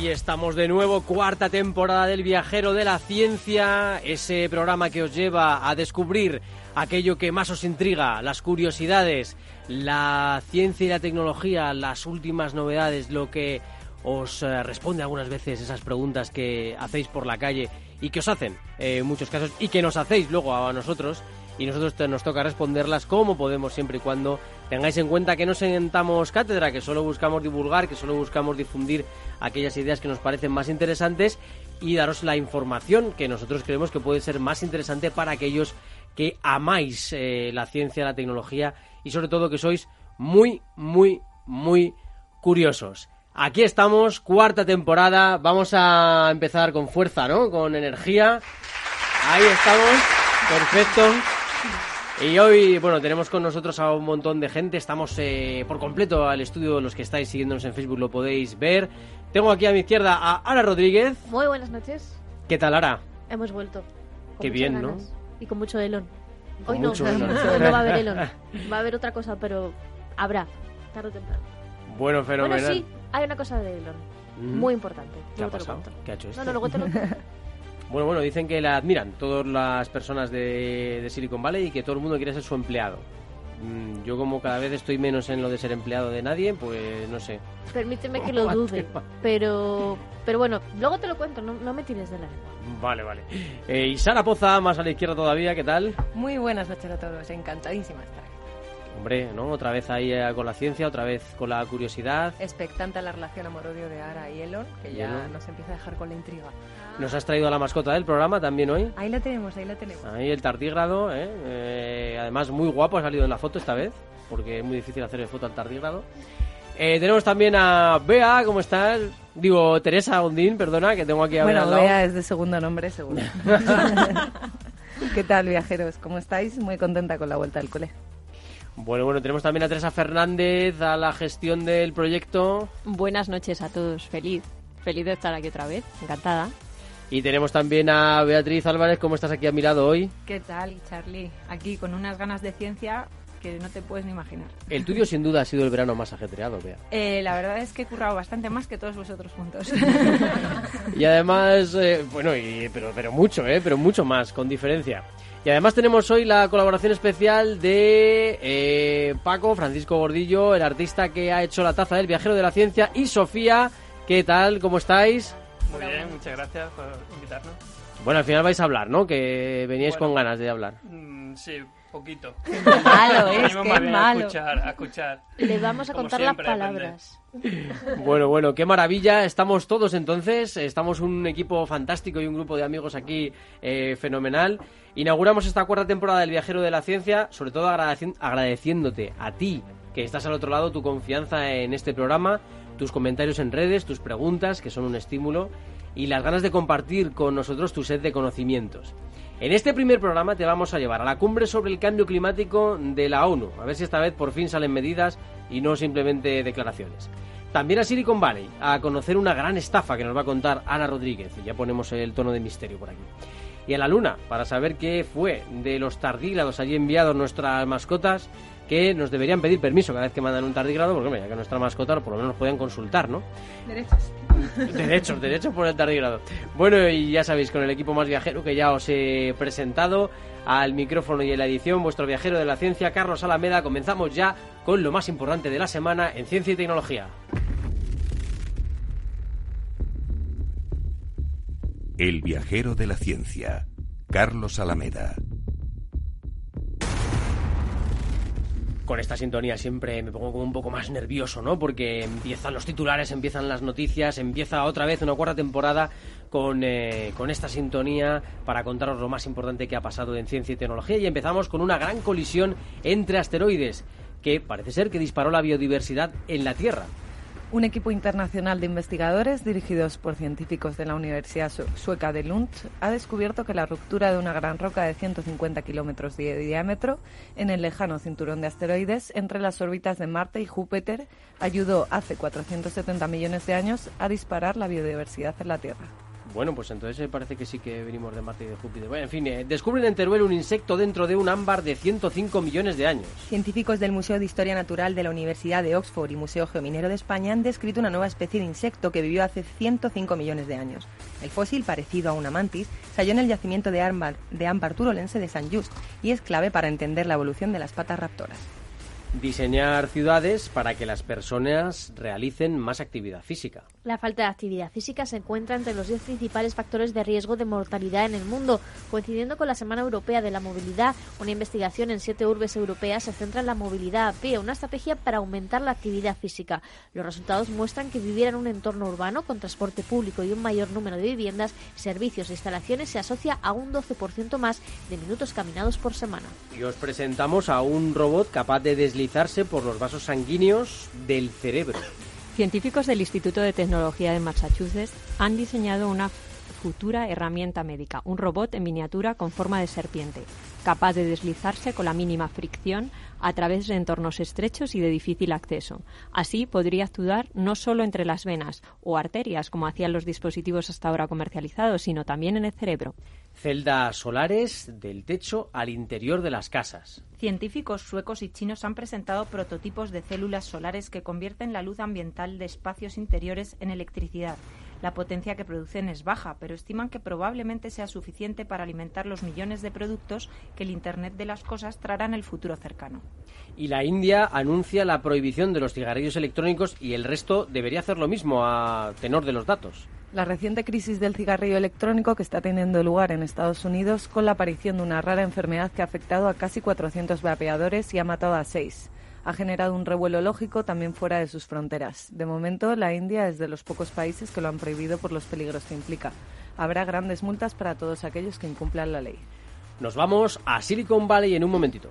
Aquí estamos de nuevo, cuarta temporada del Viajero de la Ciencia, ese programa que os lleva a descubrir aquello que más os intriga, las curiosidades, la ciencia y la tecnología, las últimas novedades, lo que os eh, responde algunas veces esas preguntas que hacéis por la calle y que os hacen eh, en muchos casos y que nos hacéis luego a nosotros y nosotros nos toca responderlas como podemos siempre y cuando tengáis en cuenta que no sentamos cátedra, que solo buscamos divulgar, que solo buscamos difundir aquellas ideas que nos parecen más interesantes y daros la información que nosotros creemos que puede ser más interesante para aquellos que amáis eh, la ciencia, la tecnología y sobre todo que sois muy, muy, muy curiosos. Aquí estamos, cuarta temporada, vamos a empezar con fuerza, ¿no? Con energía. Ahí estamos, perfecto. Y hoy, bueno, tenemos con nosotros a un montón de gente. Estamos eh, por completo al estudio. Los que estáis siguiéndonos en Facebook lo podéis ver. Tengo aquí a mi izquierda a Ara Rodríguez. Muy buenas noches. ¿Qué tal, Ara? Hemos vuelto. Qué bien, ¿no? ganas. Y con mucho Elon. Con Hoy no, mucho no va a haber Elon. Va a haber otra cosa, pero habrá, tarde o temprano. Bueno, fenomenal. Bueno, sí, hay una cosa de Elon. Mm. Muy importante. ¿Qué ha pasado? ¿Qué ha hecho este? No, no, luego te lo. Bueno, bueno, dicen que la admiran todas las personas de, de Silicon Valley y que todo el mundo quiere ser su empleado. Mm, Yo como cada vez estoy menos en lo de ser empleado de nadie, pues no sé. Permíteme que lo dude. Pero, pero bueno, luego te lo cuento. No, no me tires de la lengua. Vale, vale. Eh, y Sara Poza, más a la izquierda todavía, ¿qué tal? Muy buenas noches a todos, encantadísima de estar aquí. Hombre, ¿no? Otra vez ahí eh, con la ciencia, otra vez con la curiosidad. Expectanta la relación amor-odio de Ara y Elon, que ya Elon. nos empieza a dejar con la intriga. Nos has traído a la mascota del programa también hoy. Ahí la tenemos, ahí la tenemos. Ahí el tardígrado, ¿eh? Eh, además muy guapo ha salido en la foto esta vez, porque es muy difícil hacer foto al tardígrado. Eh, tenemos también a Bea, ¿cómo estás? Digo, Teresa Ondín, perdona, que tengo aquí a Bueno, al lado. Bea es de segundo nombre, seguro. ¿Qué tal, viajeros? ¿Cómo estáis? Muy contenta con la vuelta al cole. Bueno, bueno, tenemos también a Teresa Fernández a la gestión del proyecto. Buenas noches a todos, feliz, feliz de estar aquí otra vez, encantada. Y tenemos también a Beatriz Álvarez, ¿cómo estás aquí a mi lado hoy? ¿Qué tal, Charlie? Aquí con unas ganas de ciencia que no te puedes ni imaginar. El tuyo sin duda ha sido el verano más ajetreado, Bea. Eh, la verdad es que he currado bastante más que todos vosotros juntos. Y además, eh, bueno, y, pero, pero mucho, ¿eh? Pero mucho más, con diferencia. Y además tenemos hoy la colaboración especial de eh, Paco, Francisco Gordillo, el artista que ha hecho la taza del viajero de la ciencia, y Sofía, ¿qué tal? ¿Cómo estáis? Muy bien, muchas gracias por invitarnos. Bueno, al final vais a hablar, ¿no? Que veníais Bueno. con ganas de hablar. Mm, sí, poquito. malo es, qué malo. A escuchar, a escuchar. Le vamos a Como contar siempre, las palabras. Bueno, bueno, qué maravilla. Estamos todos entonces. Estamos un equipo fantástico y un grupo de amigos aquí eh, fenomenal. Inauguramos esta cuarta temporada del Viajero de la Ciencia, sobre todo agradeci- agradeciéndote a ti que estás al otro lado, tu confianza en este programa, tus comentarios en redes, tus preguntas, que son un estímulo, y las ganas de compartir con nosotros tu sed de conocimientos. En este primer programa te vamos a llevar a la cumbre sobre el cambio climático de la ONU, a ver si esta vez por fin salen medidas y no simplemente declaraciones. También a Silicon Valley, a conocer una gran estafa que nos va a contar Ana Rodríguez, ya ponemos el tono de misterio por aquí. Y a la Luna, para saber qué fue de los tardígrados allí enviados nuestras mascotas, que nos deberían pedir permiso cada vez que mandan un tardígrado, porque ya que nuestra mascota por lo menos nos podían consultar, ¿no? Derechos. Derechos, derechos por el tardígrado. Bueno, y ya sabéis, con el equipo más viajero que ya os he presentado, al micrófono y en la edición, vuestro viajero de la ciencia, Carlos Alameda, comenzamos ya con lo más importante de la semana en ciencia y tecnología. El viajero de la ciencia, Carlos Alameda. Con esta sintonía siempre me pongo como un poco más nervioso, ¿no? Porque empiezan los titulares, empiezan las noticias, empieza otra vez una cuarta temporada con, eh, con esta sintonía para contaros lo más importante que ha pasado en ciencia y tecnología. Y empezamos con una gran colisión entre asteroides que parece ser que disparó la biodiversidad en la Tierra. Un equipo internacional de investigadores, dirigidos por científicos de la Universidad Sueca de Lund, ha descubierto que la ruptura de una gran roca de 150 kilómetros de diámetro en el lejano cinturón de asteroides entre las órbitas de Marte y Júpiter ayudó hace 470 millones de años a disparar la biodiversidad en la Tierra. Bueno, pues entonces parece que sí que venimos de Marte y de Júpiter. Bueno, en fin, eh, descubren en Teruel un insecto dentro de un ámbar de 105 millones de años. Científicos del Museo de Historia Natural de la Universidad de Oxford y Museo Geominero de España han descrito una nueva especie de insecto que vivió hace 105 millones de años. El fósil, parecido a una mantis, se halló en el yacimiento de ámbar, de ámbar turolense de San Just y es clave para entender la evolución de las patas raptoras diseñar ciudades para que las personas realicen más actividad física. La falta de actividad física se encuentra entre los 10 principales factores de riesgo de mortalidad en el mundo. Coincidiendo con la Semana Europea de la Movilidad, una investigación en siete urbes europeas se centra en la movilidad a pie, una estrategia para aumentar la actividad física. Los resultados muestran que vivir en un entorno urbano con transporte público y un mayor número de viviendas, servicios e instalaciones se asocia a un 12% más de minutos caminados por semana. Y os presentamos a un robot capaz de por los vasos sanguíneos del cerebro. Científicos del Instituto de Tecnología de Massachusetts han diseñado una futura herramienta médica, un robot en miniatura con forma de serpiente, capaz de deslizarse con la mínima fricción a través de entornos estrechos y de difícil acceso. Así podría actuar no solo entre las venas o arterias, como hacían los dispositivos hasta ahora comercializados, sino también en el cerebro celdas solares del techo al interior de las casas. Científicos suecos y chinos han presentado prototipos de células solares que convierten la luz ambiental de espacios interiores en electricidad. La potencia que producen es baja, pero estiman que probablemente sea suficiente para alimentar los millones de productos que el Internet de las Cosas traerá en el futuro cercano. Y la India anuncia la prohibición de los cigarrillos electrónicos y el resto debería hacer lo mismo a tenor de los datos. La reciente crisis del cigarrillo electrónico que está teniendo lugar en Estados Unidos con la aparición de una rara enfermedad que ha afectado a casi 400 vapeadores y ha matado a seis. Ha generado un revuelo lógico también fuera de sus fronteras. De momento, la India es de los pocos países que lo han prohibido por los peligros que implica. Habrá grandes multas para todos aquellos que incumplan la ley. Nos vamos a Silicon Valley en un momentito.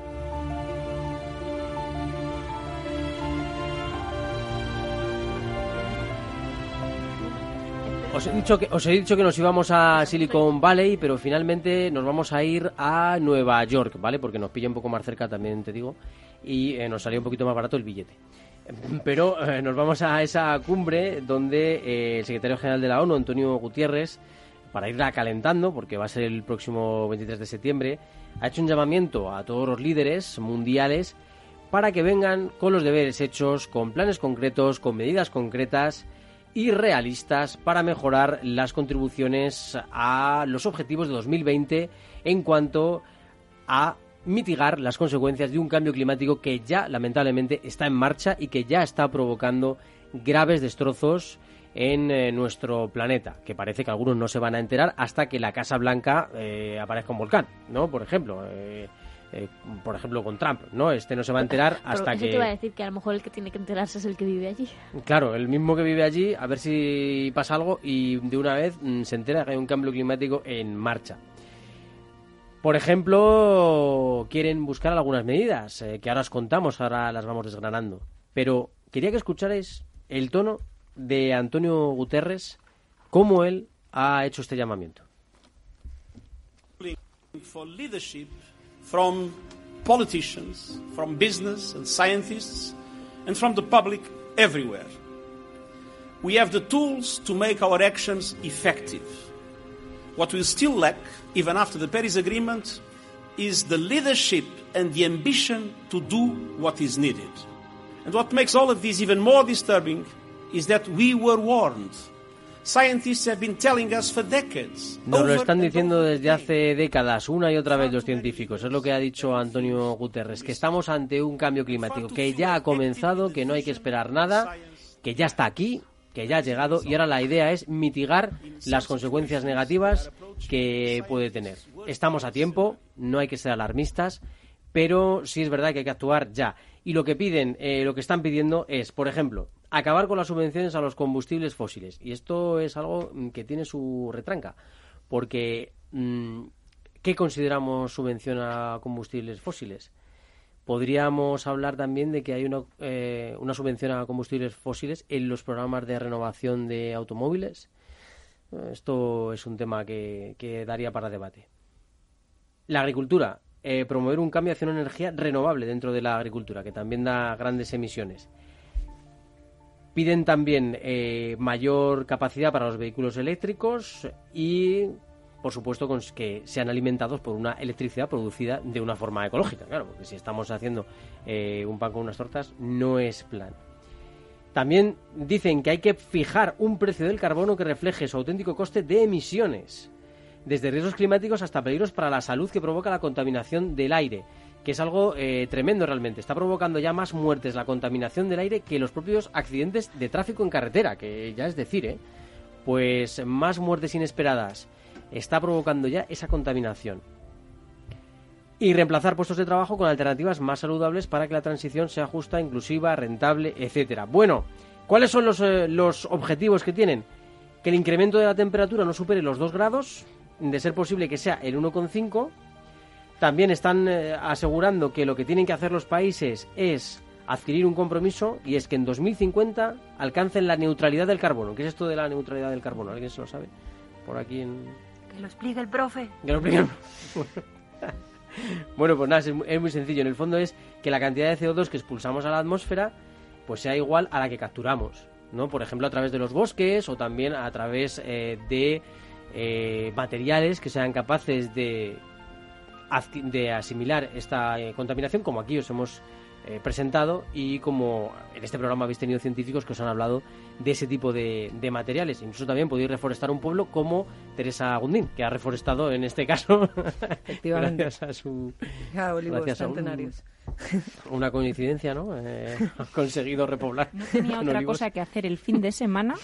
Os he, dicho que, os he dicho que nos íbamos a Silicon Valley, pero finalmente nos vamos a ir a Nueva York, ¿vale? Porque nos pilla un poco más cerca también, te digo y eh, nos salió un poquito más barato el billete. Pero eh, nos vamos a esa cumbre donde eh, el secretario general de la ONU, Antonio Gutiérrez, para irla calentando, porque va a ser el próximo 23 de septiembre, ha hecho un llamamiento a todos los líderes mundiales para que vengan con los deberes hechos, con planes concretos, con medidas concretas y realistas para mejorar las contribuciones a los objetivos de 2020 en cuanto a mitigar las consecuencias de un cambio climático que ya lamentablemente está en marcha y que ya está provocando graves destrozos en eh, nuestro planeta, que parece que algunos no se van a enterar hasta que la Casa Blanca eh, aparezca un volcán, ¿no? Por ejemplo, eh, por ejemplo con Trump, ¿no? Este no se va a enterar hasta que... te iba a decir que a lo mejor el que tiene que enterarse es el que vive allí. Claro, el mismo que vive allí, a ver si pasa algo y de una vez mm, se entera que hay un cambio climático en marcha. Por ejemplo, quieren buscar algunas medidas eh, que ahora os contamos, ahora las vamos desgranando. Pero quería que escucharais el tono de Antonio Guterres, cómo él ha hecho este llamamiento. For leadership from politicians, from business and scientists, and from the public everywhere. We have the tools to make our actions effective. What we still lack, even after the Paris Agreement, is the leadership and the ambition to do what is needed. And what makes all of this even more disturbing is that we were warned. Nos lo están diciendo desde hace décadas, una y otra vez los científicos. Es lo que ha dicho Antonio Guterres, que estamos ante un cambio climático, que ya ha comenzado, que no hay que esperar nada, que ya está aquí, que ya ha llegado y ahora la idea es mitigar las consecuencias negativas que puede tener. Estamos a tiempo, no hay que ser alarmistas, pero sí es verdad que hay que actuar ya. Y lo que piden, eh, lo que están pidiendo es, por ejemplo, acabar con las subvenciones a los combustibles fósiles. Y esto es algo mm, que tiene su retranca, porque mm, ¿qué consideramos subvención a combustibles fósiles? Podríamos hablar también de que hay una, eh, subvención a combustibles fósiles en los programas de renovación de automóviles. Eh, Esto es un tema que, que daría para debate. La agricultura. eh, promover un cambio hacia una energía renovable dentro de la agricultura, que también da grandes emisiones. Piden también eh, mayor capacidad para los vehículos eléctricos y, por supuesto, que sean alimentados por una electricidad producida de una forma ecológica. Claro, porque si estamos haciendo eh, un pan con unas tortas, no es plan. También dicen que hay que fijar un precio del carbono que refleje su auténtico coste de emisiones, desde riesgos climáticos hasta peligros para la salud que provoca la contaminación del aire, que es algo eh, tremendo realmente. Está provocando ya más muertes la contaminación del aire que los propios accidentes de tráfico en carretera, que ya es decir, ¿eh? Pues más muertes inesperadas está provocando ya esa contaminación. Y reemplazar puestos de trabajo con alternativas más saludables para que la transición sea justa, inclusiva, rentable, etcétera. Bueno, ¿cuáles son los, eh, los objetivos que tienen? Que el incremento de la temperatura no supere los 2 grados, de ser posible que sea el 1,5. También están eh, asegurando que lo que tienen que hacer los países es adquirir un compromiso y es que en 2050 alcancen la neutralidad del carbono. ¿Qué es esto de la neutralidad del carbono? ¿Alguien se lo sabe? Por aquí en... Que lo explique el profe. Que lo expliquen. Bueno, pues nada, es muy, sencillo. En el fondo es que la cantidad de CO2 que expulsamos a la atmósfera pues sea igual a la que capturamos, ¿no? Por ejemplo, a través de los bosques o también a través eh, de eh, materiales que sean capaces de, de asimilar esta eh, contaminación, como aquí os hemos eh, presentado y como en este programa habéis tenido científicos que os han hablado de ese tipo de, de materiales. Incluso también podéis reforestar un pueblo como Teresa Gundín, que ha reforestado en este caso Efectivamente. gracias a su Ya, olivos gracias a un- una coincidencia, ¿no? Eh, ha conseguido repoblar. No tenía con otra olivos. cosa que hacer el fin de semana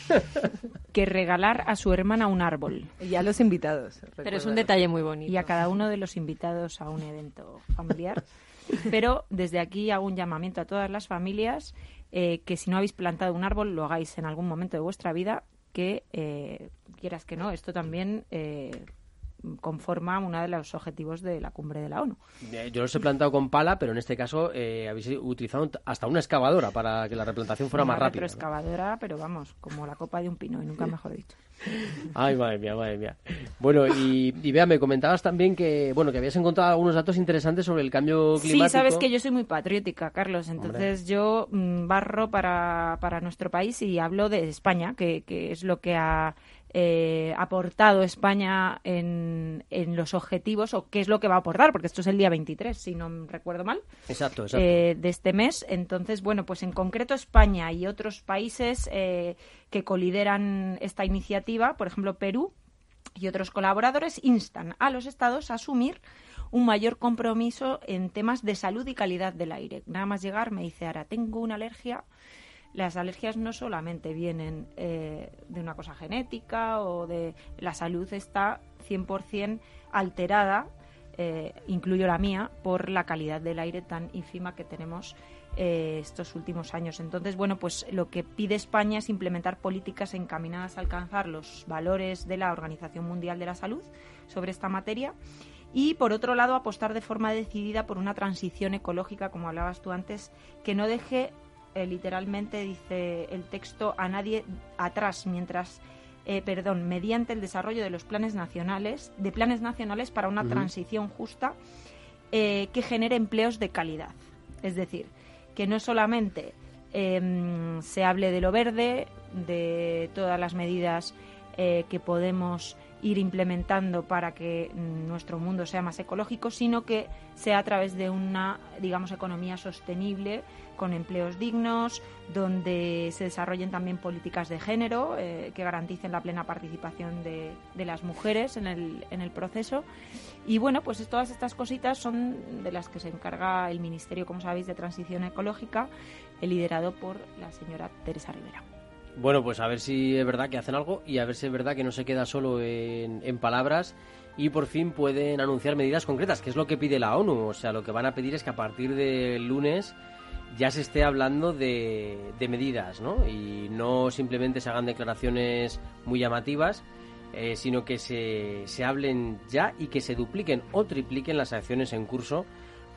que regalar a su hermana un árbol. Y a los invitados. Pero es un detalle muy bonito. y a cada uno de los invitados a un evento familiar. Pero desde aquí hago un llamamiento a todas las familias eh, que si no habéis plantado un árbol lo hagáis en algún momento de vuestra vida, que eh, quieras que no, esto también eh, conforma uno de los objetivos de la cumbre de la ONU. Eh, Yo los he plantado con pala, pero en este caso eh, habéis utilizado hasta una excavadora para que la replantación fuera Una más rápida. ¿no? retroexcavadora, pero vamos, como la copa de un pino, y nunca mejor dicho. Ay, madre mía, madre mía. Bueno, y, y vea, me comentabas también que, bueno, que habías encontrado algunos datos interesantes sobre el cambio climático. Sí, sabes que yo soy muy patriótica, Carlos. Entonces yo mm, barro para, para nuestro país y hablo de España, que, que es lo que ha eh, aportado España en, en los objetivos, o qué es lo que va a aportar, porque esto es el día 23, si no recuerdo mal, Exacto, exacto. eh, de este mes. Entonces, bueno, pues en concreto España y otros países eh, que colideran esta iniciativa, por ejemplo Perú, y otros colaboradores instan a los estados a asumir un mayor compromiso en temas de salud y calidad del aire. Nada más llegar me dice, ahora tengo una alergia. Las alergias no solamente vienen eh, de una cosa genética o de la salud está 100% alterada, eh, incluyo la mía, por la calidad del aire tan ínfima que tenemos eh, estos últimos años. Entonces, bueno, pues lo que pide España es implementar políticas encaminadas a alcanzar los valores de la Organización Mundial de la Salud sobre esta materia y, por otro lado, apostar de forma decidida por una transición ecológica, como hablabas tú antes, que no deje, eh, literalmente, dice el texto, a nadie atrás mientras eh, perdón, mediante el desarrollo de los planes nacionales, de planes nacionales para una transición justa eh, que genere empleos de calidad. Es decir, que no solamente em, se hable de lo verde, de todas las medidas que podemos ir implementando para que nuestro mundo sea más ecológico, sino que sea a través de una, digamos, economía sostenible con empleos dignos, donde se desarrollen también políticas de género eh, que garanticen la plena participación de, de las mujeres en el, en el, proceso. Y bueno, pues todas estas cositas son de las que se encarga el Ministerio, como sabéis, de Transición Ecológica, liderado por la señora Teresa Rivera. Bueno, pues a ver si es verdad que hacen algo y a ver si es verdad que no se queda solo en, en, palabras y por fin pueden anunciar medidas concretas, que es lo que pide la ONU. O sea, lo que van a pedir es que a partir del lunes ya se esté hablando de, de medidas, ¿no? Y no simplemente se hagan declaraciones muy llamativas, eh, sino que se, se hablen ya y que se dupliquen o tripliquen las acciones en curso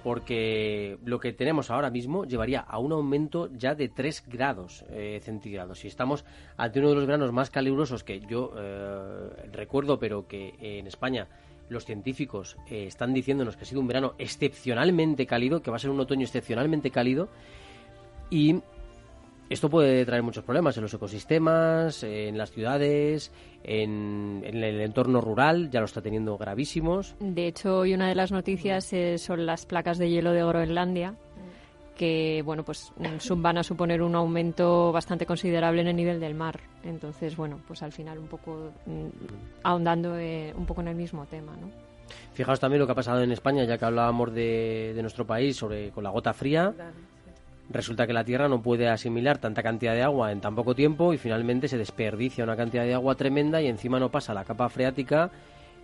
porque lo que tenemos ahora mismo llevaría a un aumento ya de 3 grados eh, centígrados. Y estamos ante uno de los veranos más calurosos que yo eh, recuerdo, pero que en España los científicos eh, están diciéndonos que ha sido un verano excepcionalmente cálido, que va a ser un otoño excepcionalmente cálido. Y esto puede traer muchos problemas en los ecosistemas, en las ciudades, en, en, el entorno rural, ya lo está teniendo gravísimos. De hecho, hoy una de las noticias eh, son las placas de hielo de Groenlandia, que bueno, pues van a suponer un aumento bastante considerable en el nivel del mar. Entonces, bueno, pues al final un poco mm, ahondando eh, un poco en el mismo tema, ¿no? Fijaos también lo que ha pasado en España, ya que hablábamos de, de nuestro país sobre con la gota fría. Claro resulta que la Tierra no puede asimilar tanta cantidad de agua en tan poco tiempo y finalmente se desperdicia una cantidad de agua tremenda y encima no pasa la capa freática,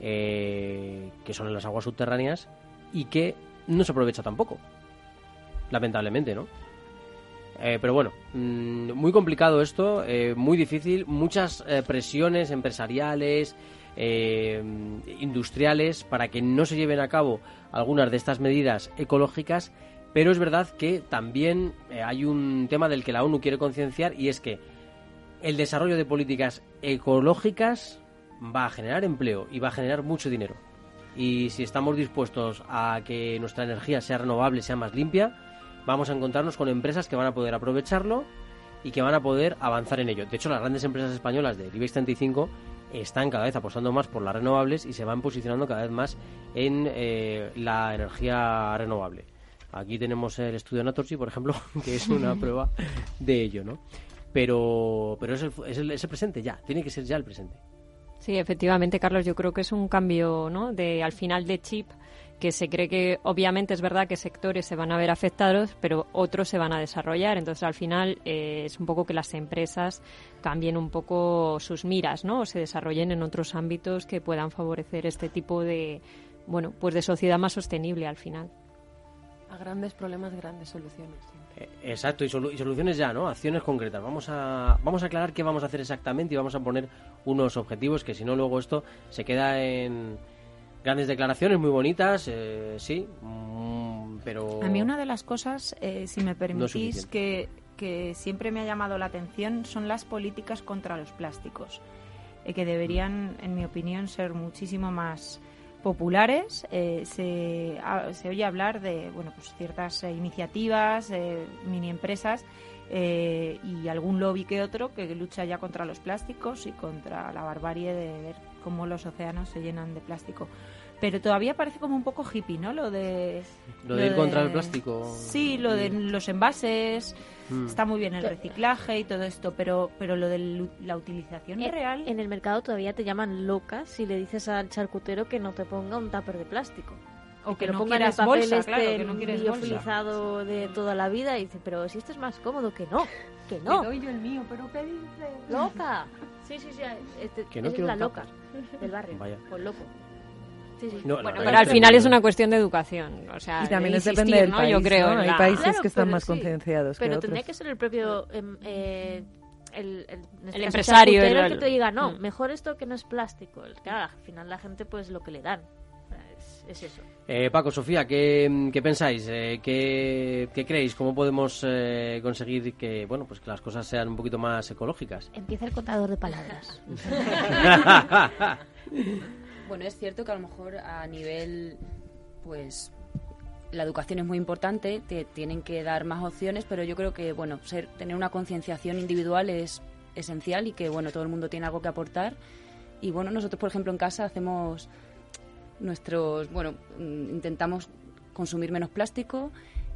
eh, que son las aguas subterráneas, y que no se aprovecha tampoco. Lamentablemente, ¿no? Eh, pero bueno, mmm, muy complicado esto, eh, muy difícil, muchas presiones empresariales, industriales, para que no se lleven a cabo algunas de estas medidas ecológicas pero es verdad que también eh, hay un tema del que la ONU quiere concienciar y es que el desarrollo de políticas ecológicas va a generar empleo y va a generar mucho dinero. Y si estamos dispuestos a que nuestra energía sea renovable, sea más limpia, vamos a encontrarnos con empresas que van a poder aprovecharlo y que van a poder avanzar en ello. De hecho, las grandes empresas españolas de IBEX 35 están cada vez apostando más por las renovables y se van posicionando cada vez más en eh, la energía renovable. Aquí tenemos el estudio Naturgy, por ejemplo, que es una prueba de ello, ¿no? Pero, pero es, el, es, el, es el presente ya, tiene que ser ya el presente. Sí, efectivamente, Carlos, yo creo que es un cambio, ¿no? De al final de chip que se cree que obviamente es verdad que sectores se van a ver afectados, pero otros se van a desarrollar. Entonces, al final eh, es un poco que las empresas cambien un poco sus miras, ¿no? O se desarrollen en otros ámbitos que puedan favorecer este tipo de, bueno, pues de sociedad más sostenible al final. A grandes problemas, grandes soluciones. Eh, exacto, y, solu y, soluciones ya, ¿no? Acciones concretas. Vamos a, vamos a aclarar qué vamos a hacer exactamente y vamos a poner unos objetivos que si no luego esto se queda en grandes declaraciones muy bonitas, eh, sí, mm, pero... A mí una de las cosas, eh, si me permitís, no que, que siempre me ha llamado la atención son las políticas contra los plásticos, eh, que deberían, en mi opinión, ser muchísimo más populares eh, se, se, oye hablar de bueno pues ciertas eh, iniciativas eh, mini empresas y algún lobby que otro que lucha ya contra los plásticos y contra la barbarie de ver cómo los océanos se llenan de plástico pero todavía parece como un poco hippie, ¿no? Lo de... Lo, de ir de, contra el plástico. Sí, lo de los envases, mm. está muy bien el reciclaje y todo esto, pero pero lo de la utilización en, real... En el mercado todavía te llaman loca si le dices al charcutero que no te ponga un tupper de plástico. O que, que no ponga quieras el papel bolsa, este claro, que no bolsa. de toda la vida y dice, pero si esto es más cómodo, que no, que no. Le doy yo el mío, pero ¿qué dices? Loca. Sí, sí, sí, este, que no es quiero la un loca tupper. del barrio, Vaya. por loco. Sí, sí. No, bueno, pero al final es una cuestión de educación. O sea, Y también de depende del ¿no? país, Yo creo. Hay la- países Claro, que están más sí. concienciados que Pero otros. tendría que ser el propio em, eh, el, el, en este caso, empresario, el- el que te diga no Mm. mejor esto que no es plástico El- claro al final la gente pues lo que le dan es, es eso Eh, Paco, Sofía, ¿qué, qué pensáis? Eh, ¿qué, qué creéis? ¿Cómo podemos eh, conseguir que, bueno, pues que las cosas sean un poquito más ecológicas? empieza el contador de palabras Bueno, es cierto que a lo mejor a nivel, pues, la educación es muy importante, te tienen que dar más opciones, pero yo creo que, bueno, ser, tener una concienciación individual es esencial y que, bueno, todo el mundo tiene algo que aportar Y bueno, nosotros, por ejemplo, en casa hacemos nuestros, bueno, mm, intentamos consumir menos plástico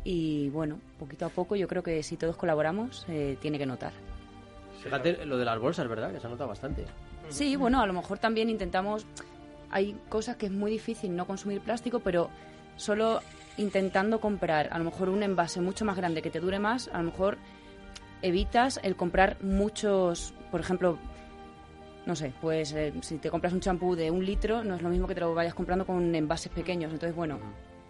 y bueno, poquito a poco yo creo que si todos colaboramos eh, tiene que notar. Fíjate lo de las bolsas, ¿verdad? Que se ha notado bastante. Sí, bueno, a lo mejor también intentamos, hay cosas que es muy difícil no consumir plástico, pero solo intentando comprar a lo mejor un envase mucho más grande que te dure más, a lo mejor evitas el comprar muchos, por ejemplo, no sé, pues eh, si te compras un champú de un litro, no es lo mismo que te lo vayas comprando con envases pequeños. Entonces, bueno,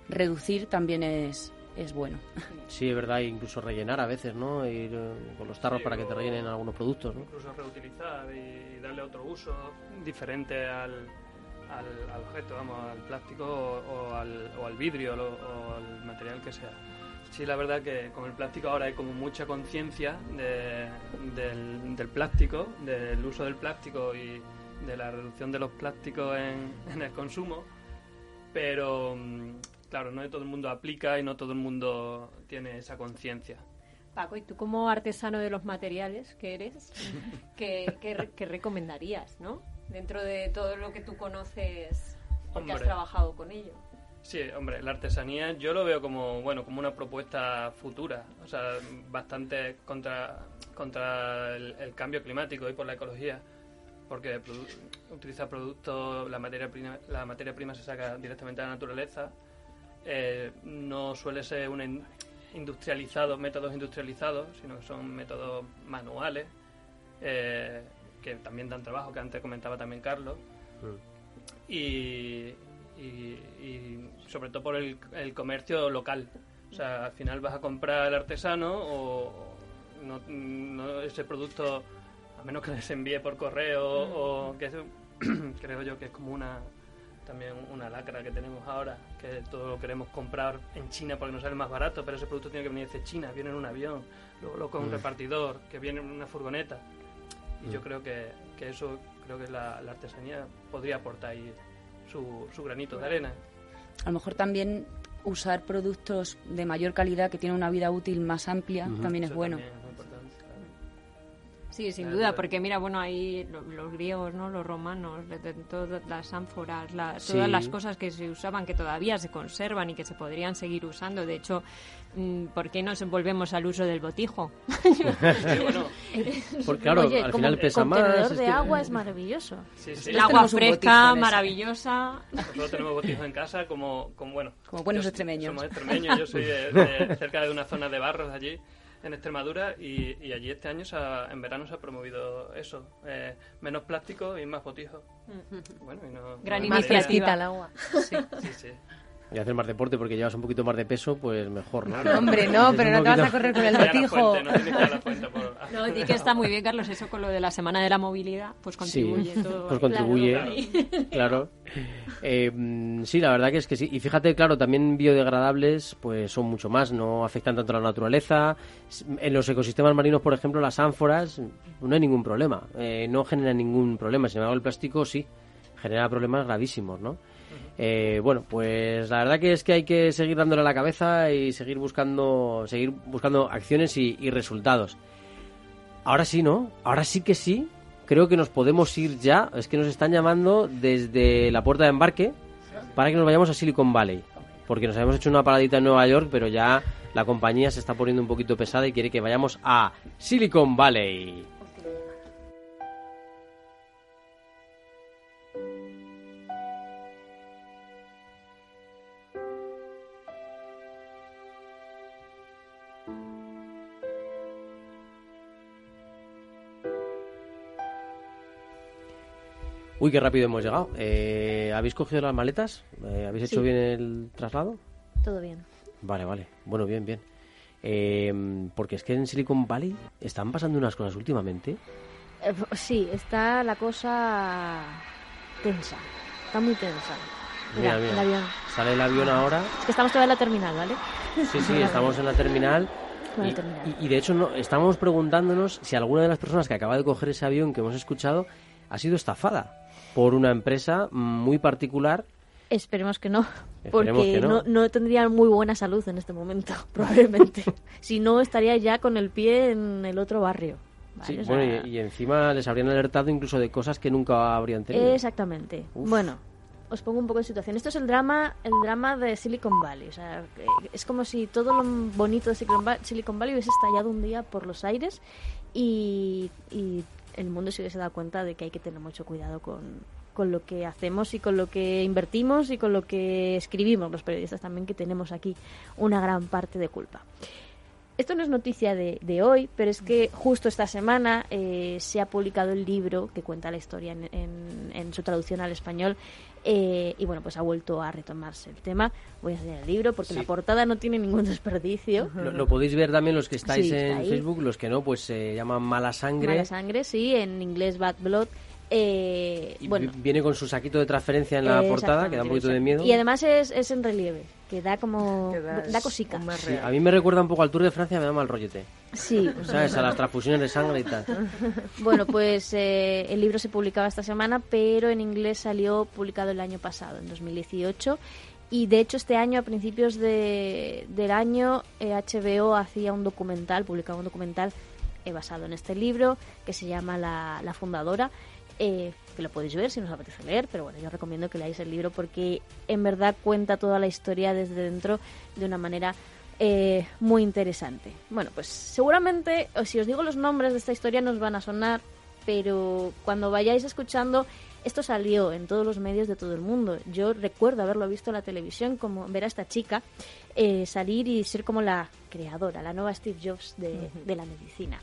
reducir también es, es bueno. Sí, es verdad, incluso rellenar a veces, ¿no? Ir eh, con los tarros Sí, para que te rellenen algunos productos, ¿no? Incluso reutilizar y darle otro uso diferente al, al, al objeto, vamos, al plástico o, o al, o al vidrio lo- o al material que sea. Sí, la verdad que con el plástico ahora hay como mucha conciencia de- del, del plástico, del uso del plástico y de la reducción de los plásticos en, en el consumo, pero mm, claro, no todo el mundo aplica y no todo el mundo tiene esa conciencia. Paco, y tú como artesano de los materiales que eres, ¿qué, qué qué recomendarías, no? Dentro de todo lo que tú conoces, porque has Hombre. trabajado con ello. Sí, hombre, la artesanía yo lo veo como bueno como una propuesta futura, o sea, bastante contra contra el, el cambio climático y por la ecología, porque produ- utiliza productos, la materia prima, la materia prima se saca directamente de la naturaleza, eh, no suele ser un in- industrializado, métodos industrializados, sino que son métodos manuales eh, que también dan trabajo, que antes comentaba también Carlos y, y- y sobre todo por el, el comercio local. O sea, al final vas a comprar al artesano o no, no ese producto, a menos que les envíe por correo o que creo yo que es como una también una lacra que tenemos ahora, que todo lo queremos comprar en China porque nos sale más barato, pero ese producto tiene que venir desde China, viene en un avión, luego, luego con un Mm. repartidor, que viene en una furgoneta. Y yo Mm. creo que, que eso, creo que la, la artesanía podría aportar ahí su, su granito de arena. A lo mejor también usar productos de mayor calidad que tienen una vida útil más amplia también es Eso bueno. también Sí, sin duda, porque mira, bueno, ahí lo- los griegos, ¿no? Los romanos, de- de todas las ánforas, la- Sí. todas las cosas que se usaban, que todavía se conservan y que se podrían seguir usando. De hecho, mm, ¿por qué no se- volvemos al uso del botijo? Bueno, Porque claro, Oye, al final pesa más. contenedor es de que- agua es maravilloso. sí, sí. El agua botijo fresca, maravillosa. Nosotros tenemos botijos en casa como, como bueno. Como buenos yo- extremeños. Somos extremeños, yo soy de- de- cerca de una zona de barros allí en Extremadura y, y allí este año se ha- en verano se ha promovido eso, eh, menos plástico y más botijos. Bueno, y no, Gran no iniciativa. el agua. Sí, sí, sí. Y hacer más deporte porque llevas un poquito más de peso, pues mejor, ¿no? Hombre, no, pero no te vas a correr con el botijo. no di que está muy bien, Carlos, eso con lo de la semana de la movilidad, pues contribuye Sí, todo. pues contribuye, Claro. claro. Eh, sí, la verdad que es que sí. Y fíjate, claro, también biodegradables pues son mucho más, no afectan tanto a la naturaleza. En los ecosistemas marinos, por ejemplo, las ánforas no hay ningún problema, eh, no generan ningún problema. Sin embargo, el plástico sí, genera problemas gravísimos, ¿no? Eh, bueno, pues la verdad que es que hay que seguir dándole a la cabeza y seguir buscando, seguir buscando acciones y, y resultados. Ahora sí, ¿no? Ahora sí que sí. Creo que nos podemos ir ya. Es que nos están llamando desde la puerta de embarque para que nos vayamos a Silicon Valley. Porque nos habíamos hecho una paradita en Nueva York, pero ya la compañía se está poniendo un poquito pesada y quiere que vayamos a Silicon Valley. Uy, qué rápido hemos llegado. Eh, ¿Habéis cogido las maletas? Eh, ¿Habéis hecho Sí. bien el traslado? Todo bien. Vale, vale. Bueno, bien, bien. Eh, porque es que en Silicon Valley están pasando unas cosas últimamente. Eh, sí, está la cosa tensa. Está muy tensa. Mira, Mira, mira. el avión. Sale el avión ahora. Es que estamos todavía en la terminal, ¿vale? Sí, sí, estamos en la terminal. Y, y- y de hecho no, estamos preguntándonos si alguna de las personas que acaba de coger ese avión que hemos escuchado ha sido estafada por una empresa muy particular. Esperemos que no, Esperemos porque que no. no. no tendría muy buena salud en este momento, probablemente. si no, estaría ya con el pie en el otro barrio. ¿vale? Sí, O sea, bueno, y, y encima les habrían alertado incluso de cosas que nunca habrían tenido. Exactamente. Bueno, os pongo un poco en situación. Esto es el drama, el drama de Silicon Valley. O sea, es como si todo lo bonito de Silicon Valley hubiese estallado un día por los aires y, y el mundo se hubiese dado cuenta de que hay que tener mucho cuidado con, con lo que hacemos y con lo que invertimos y con lo que escribimos los periodistas también que tenemos aquí una gran parte de culpa. Esto no es noticia de, de hoy, pero es que justo esta semana eh, se ha publicado el libro que cuenta la historia en- en su traducción al español eh, y bueno, pues ha vuelto a retomarse el tema. Voy a hacer el libro porque Sí. la portada no tiene ningún desperdicio. Lo, lo podéis ver también los que estáis Sí, en ahí. Facebook, los que no, pues se llama Mala Sangre. Mala sangre, sí, en inglés Bad Blood. Eh, y bueno, vi- viene con su saquito de transferencia en la eh, portada, que da un poquito de miedo. Y además es, es en relieve, que da como... Que da- da, cosica. Sí, a mí me recuerda un poco al Tour de Francia, me da mal rollete. Sí, ¿Sabes? A las transfusiones de sangre y tal. Bueno, pues eh, el libro se publicaba esta semana, pero en inglés salió publicado el año pasado, en 2018. Y de hecho este año, a principios de, del año, eh, HBO hacía un documental, publicaba un documental eh, basado en este libro, que se llama La, La Fundadora, eh, que lo podéis ver si nos apetece leer, pero bueno, yo recomiendo que leáis el libro porque en verdad cuenta toda la historia desde dentro de una manera eh, muy interesante. Bueno, pues seguramente, si os digo los nombres de esta historia, nos van a sonar, pero cuando vayáis escuchando, esto salió en todos los medios de todo el mundo. Yo recuerdo haberlo visto en la televisión, como ver a esta chica eh, salir y ser como la creadora, la nueva Steve Jobs de, de la medicina.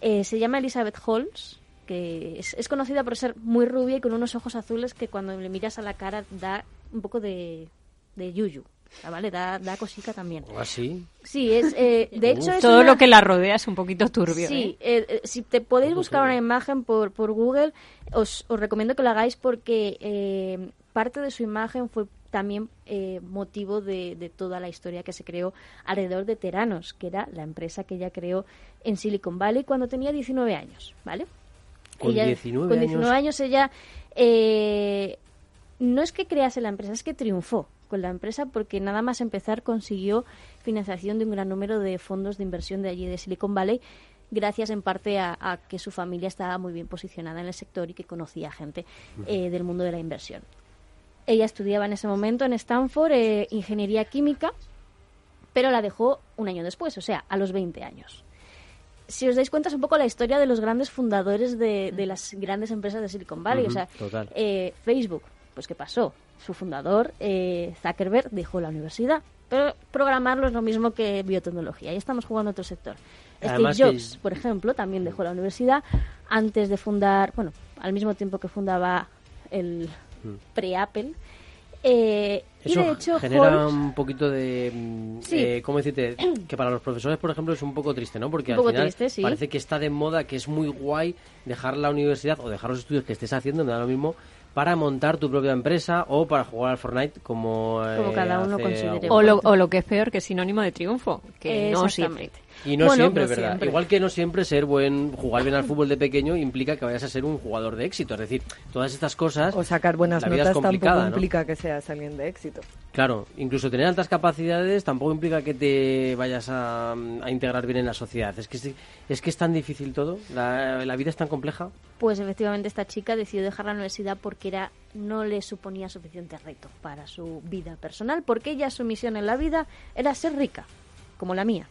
Eh, se llama Elizabeth Holmes, que es, es conocida por ser muy rubia y con unos ojos azules que cuando le miras a la cara da un poco de, de yuyu. ¿Vale? Da, da cosica también. ¿O así? Sí, es, eh, de hecho es Todo una- lo que la rodea es un poquito turbio. Sí, ¿eh? eh, eh, si te podéis buscar una imagen por, por Google, os, os recomiendo que lo hagáis porque eh, parte de su imagen fue también eh, motivo de, de toda la historia que se creó alrededor de Teranos, que era la empresa que ella creó en Silicon Valley cuando tenía 19 años, ¿vale? Con Ella- 19 con 19 años. años ella eh, no es que crease la empresa, es que triunfó con la empresa porque nada más empezar consiguió financiación de un gran número de fondos de inversión de allí de Silicon Valley gracias en parte a, a que su familia estaba muy bien posicionada en el sector y que conocía gente eh, del mundo de la inversión. Ella estudiaba en ese momento en Stanford eh, ingeniería química, pero la dejó un año después, o sea, a los 20 años si os dais cuenta, es un poco la historia de los grandes fundadores de, de las grandes empresas de Silicon Valley. O sea, total. eh, Facebook, pues ¿qué pasó? Su fundador, eh, Zuckerberg, dejó la universidad. Pero programarlo es lo mismo que biotecnología. Ahí estamos jugando a otro sector. Además Steve que- Jobs, por ejemplo, también dejó la universidad antes de fundar, bueno, al mismo tiempo que fundaba el pre-Apple. Eh, y Eso de hecho, genera Holmes- un poquito de... mm, Sí. eh, ¿Cómo decirte? Que para los profesores, por ejemplo, es un poco triste, ¿no? Porque Un al poco final triste, sí. parece que está de moda, que es muy guay dejar la universidad o dejar los estudios que estés haciendo, me da lo mismo, para montar tu propia empresa o para jugar al Fortnite como... Como eh, cada uno considere. O lo, o lo que es peor, que es sinónimo de triunfo, que no siempre. Y no Bueno, siempre, no ¿verdad? siempre. Igual que no siempre ser buen, jugar bien al fútbol de pequeño implica que vayas a ser un jugador de éxito. Es decir, todas estas cosas. O sacar buenas la vida es notas complicada, tampoco ¿no? implica que seas alguien de éxito. Claro, incluso tener altas capacidades tampoco implica que te vayas a, a integrar bien en la sociedad. Es que es, es que es tan difícil todo, la, la vida es tan compleja. Pues efectivamente esta chica decidió dejar la universidad porque era no le suponía suficiente reto para su vida personal, porque ella su misión en la vida era ser rica, como la mía.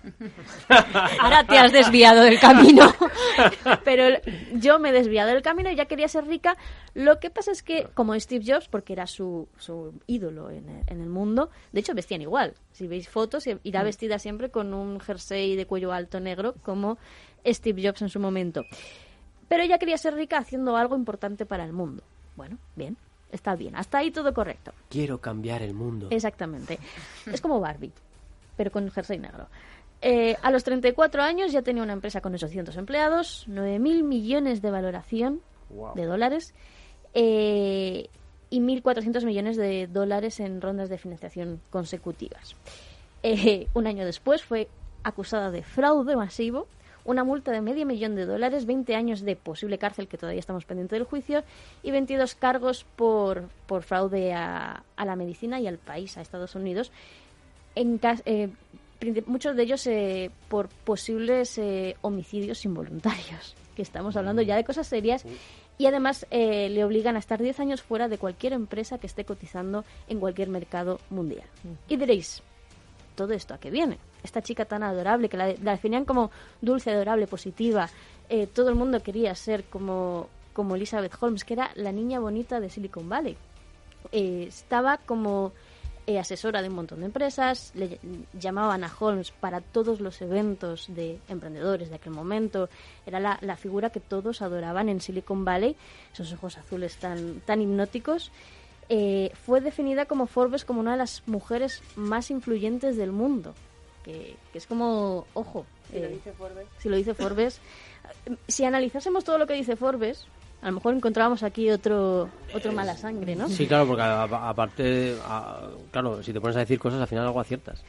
Ahora te has desviado del camino. Pero yo me he desviado del camino y ya quería ser rica. Lo que pasa es que, como Steve Jobs, porque era su, su ídolo en el, en el mundo, de hecho vestían igual. Si veis fotos, irá vestida siempre con un jersey de cuello alto negro, como Steve Jobs en su momento. Pero ella quería ser rica haciendo algo importante para el mundo. Bueno, bien, está bien. Hasta ahí todo correcto. Quiero cambiar el mundo. Exactamente. Es como Barbie, pero con jersey negro. Eh, a los 34 años ya tenía una empresa con 800 empleados, 9.000 millones de valoración de dólares eh, y 1.400 millones de dólares en rondas de financiación consecutivas. Eh, un año después fue acusada de fraude masivo, una multa de medio millón de dólares, 20 años de posible cárcel, que todavía estamos pendientes del juicio, y 22 cargos por, por fraude a, a la medicina y al país, a Estados Unidos. En cas- eh, muchos de ellos eh, por posibles eh, homicidios involuntarios, que estamos hablando ya de cosas serias. Y además eh, le obligan a estar 10 años fuera de cualquier empresa que esté cotizando en cualquier mercado mundial. Y diréis, ¿todo esto a qué viene? Esta chica tan adorable, que la, la definían como dulce, adorable, positiva. eh, todo el mundo quería ser como, como Elizabeth Holmes, que era la niña bonita de Silicon Valley. Eh, estaba como asesora de un montón de empresas, le ll- llamaban a Holmes para todos los eventos de emprendedores de aquel momento, era la, la figura que todos adoraban en Silicon Valley, esos ojos azules tan, tan hipnóticos. Eh, fue definida como Forbes como una de las mujeres más influyentes del mundo, que, que es como, ojo, eh, si lo dice Forbes, si analizásemos todo lo que dice Forbes, a lo mejor encontrábamos aquí otro otro mala sangre, ¿no? Sí, claro, porque aparte, claro, si te pones a decir cosas, al final algo aciertas.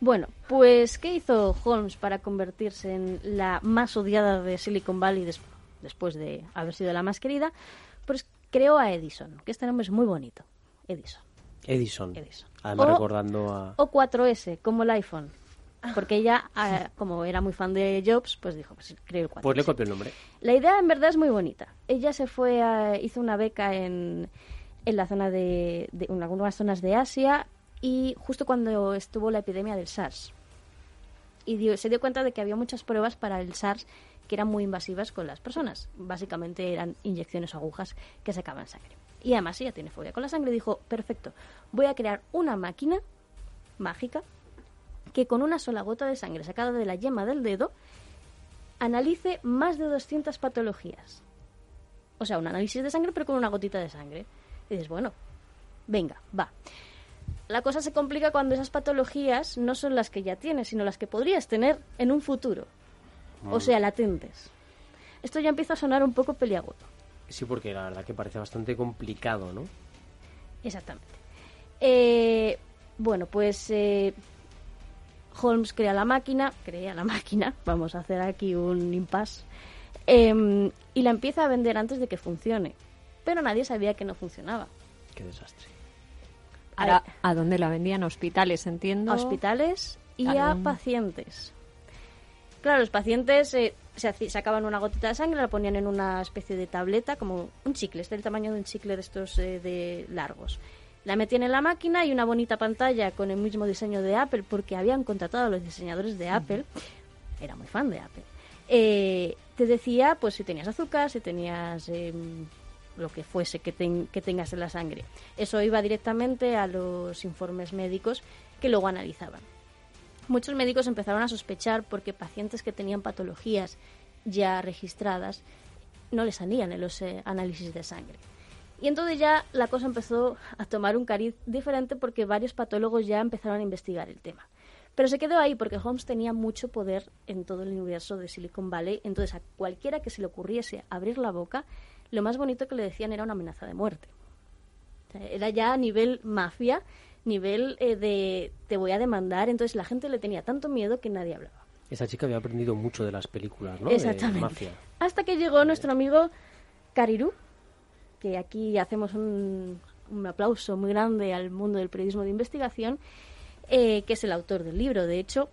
Bueno, pues ¿qué hizo Holmes para convertirse en la más odiada de Silicon Valley des- después de haber sido la más querida? Pues creó a Edison, que este nombre es muy bonito. Edison. Edison. Edison. Además, O- recordando a. O 4S, como el iPhone. Porque ella, ah, como era muy fan de Jobs, pues dijo, pues creo el 4S. Pues le copio el nombre. La idea en verdad es muy bonita. Ella se fue a, hizo una beca en, en la zona de, de en algunas zonas de Asia y justo cuando estuvo la epidemia del SARS. Y dio- se dio cuenta de que había muchas pruebas para el SARS que eran muy invasivas con las personas. Básicamente eran inyecciones o agujas que sacaban sangre. Y además ella tiene fobia con la sangre dijo, perfecto, voy a crear una máquina mágica que con una sola gota de sangre sacada de la yema del dedo analice más de 200 patologías. O sea, un análisis de sangre, pero con una gotita de sangre. Y dices, bueno, venga, va. La cosa se complica cuando esas patologías no son las que ya tienes, sino las que podrías tener en un futuro. O sea, latentes. Esto ya empieza a sonar un poco peliagudo. Sí, porque la verdad que parece bastante complicado, ¿no? Exactamente. Eh, bueno, pues eh, Holmes crea la máquina, crea la máquina, vamos a hacer aquí un impasse, em, y la empieza a vender antes de que funcione. Pero nadie sabía que no funcionaba. Qué desastre. Ahora, ¿A dónde la vendían? ¿Hospitales, entiendo? A hospitales y ¿A a pacientes. Claro, los pacientes eh, se sacaban una gotita de sangre, la ponían en una especie de tableta, como un chicle, es del tamaño de un chicle de estos eh, de largos. La metían en la máquina y una bonita pantalla con el mismo diseño de Apple, porque habían contratado a los diseñadores de Apple. Era muy fan de Apple. Eh, te decía, pues, si tenías azúcar, si tenías em, lo que fuese que, ten- que tengas en la sangre. Eso iba directamente a los informes médicos que luego analizaban. Muchos médicos empezaron a sospechar porque pacientes que tenían patologías ya registradas no les salían en los eh, análisis de sangre. Y entonces ya la cosa empezó a tomar un cariz diferente porque varios patólogos ya empezaron a investigar el tema. Pero se quedó ahí porque Holmes tenía mucho poder en todo el universo de Silicon Valley. Entonces a cualquiera que se le ocurriese abrir la boca, lo más bonito que le decían era una amenaza de muerte. O sea, era ya a nivel mafia, nivel eh, de te voy a demandar. Entonces la gente le tenía tanto miedo que nadie hablaba. Esa chica había aprendido mucho de las películas, ¿no? Exactamente. De mafia. Hasta que llegó nuestro amigo Cariru, que aquí hacemos un, un aplauso muy grande al mundo del periodismo de investigación, eh, que es el autor del libro. De hecho,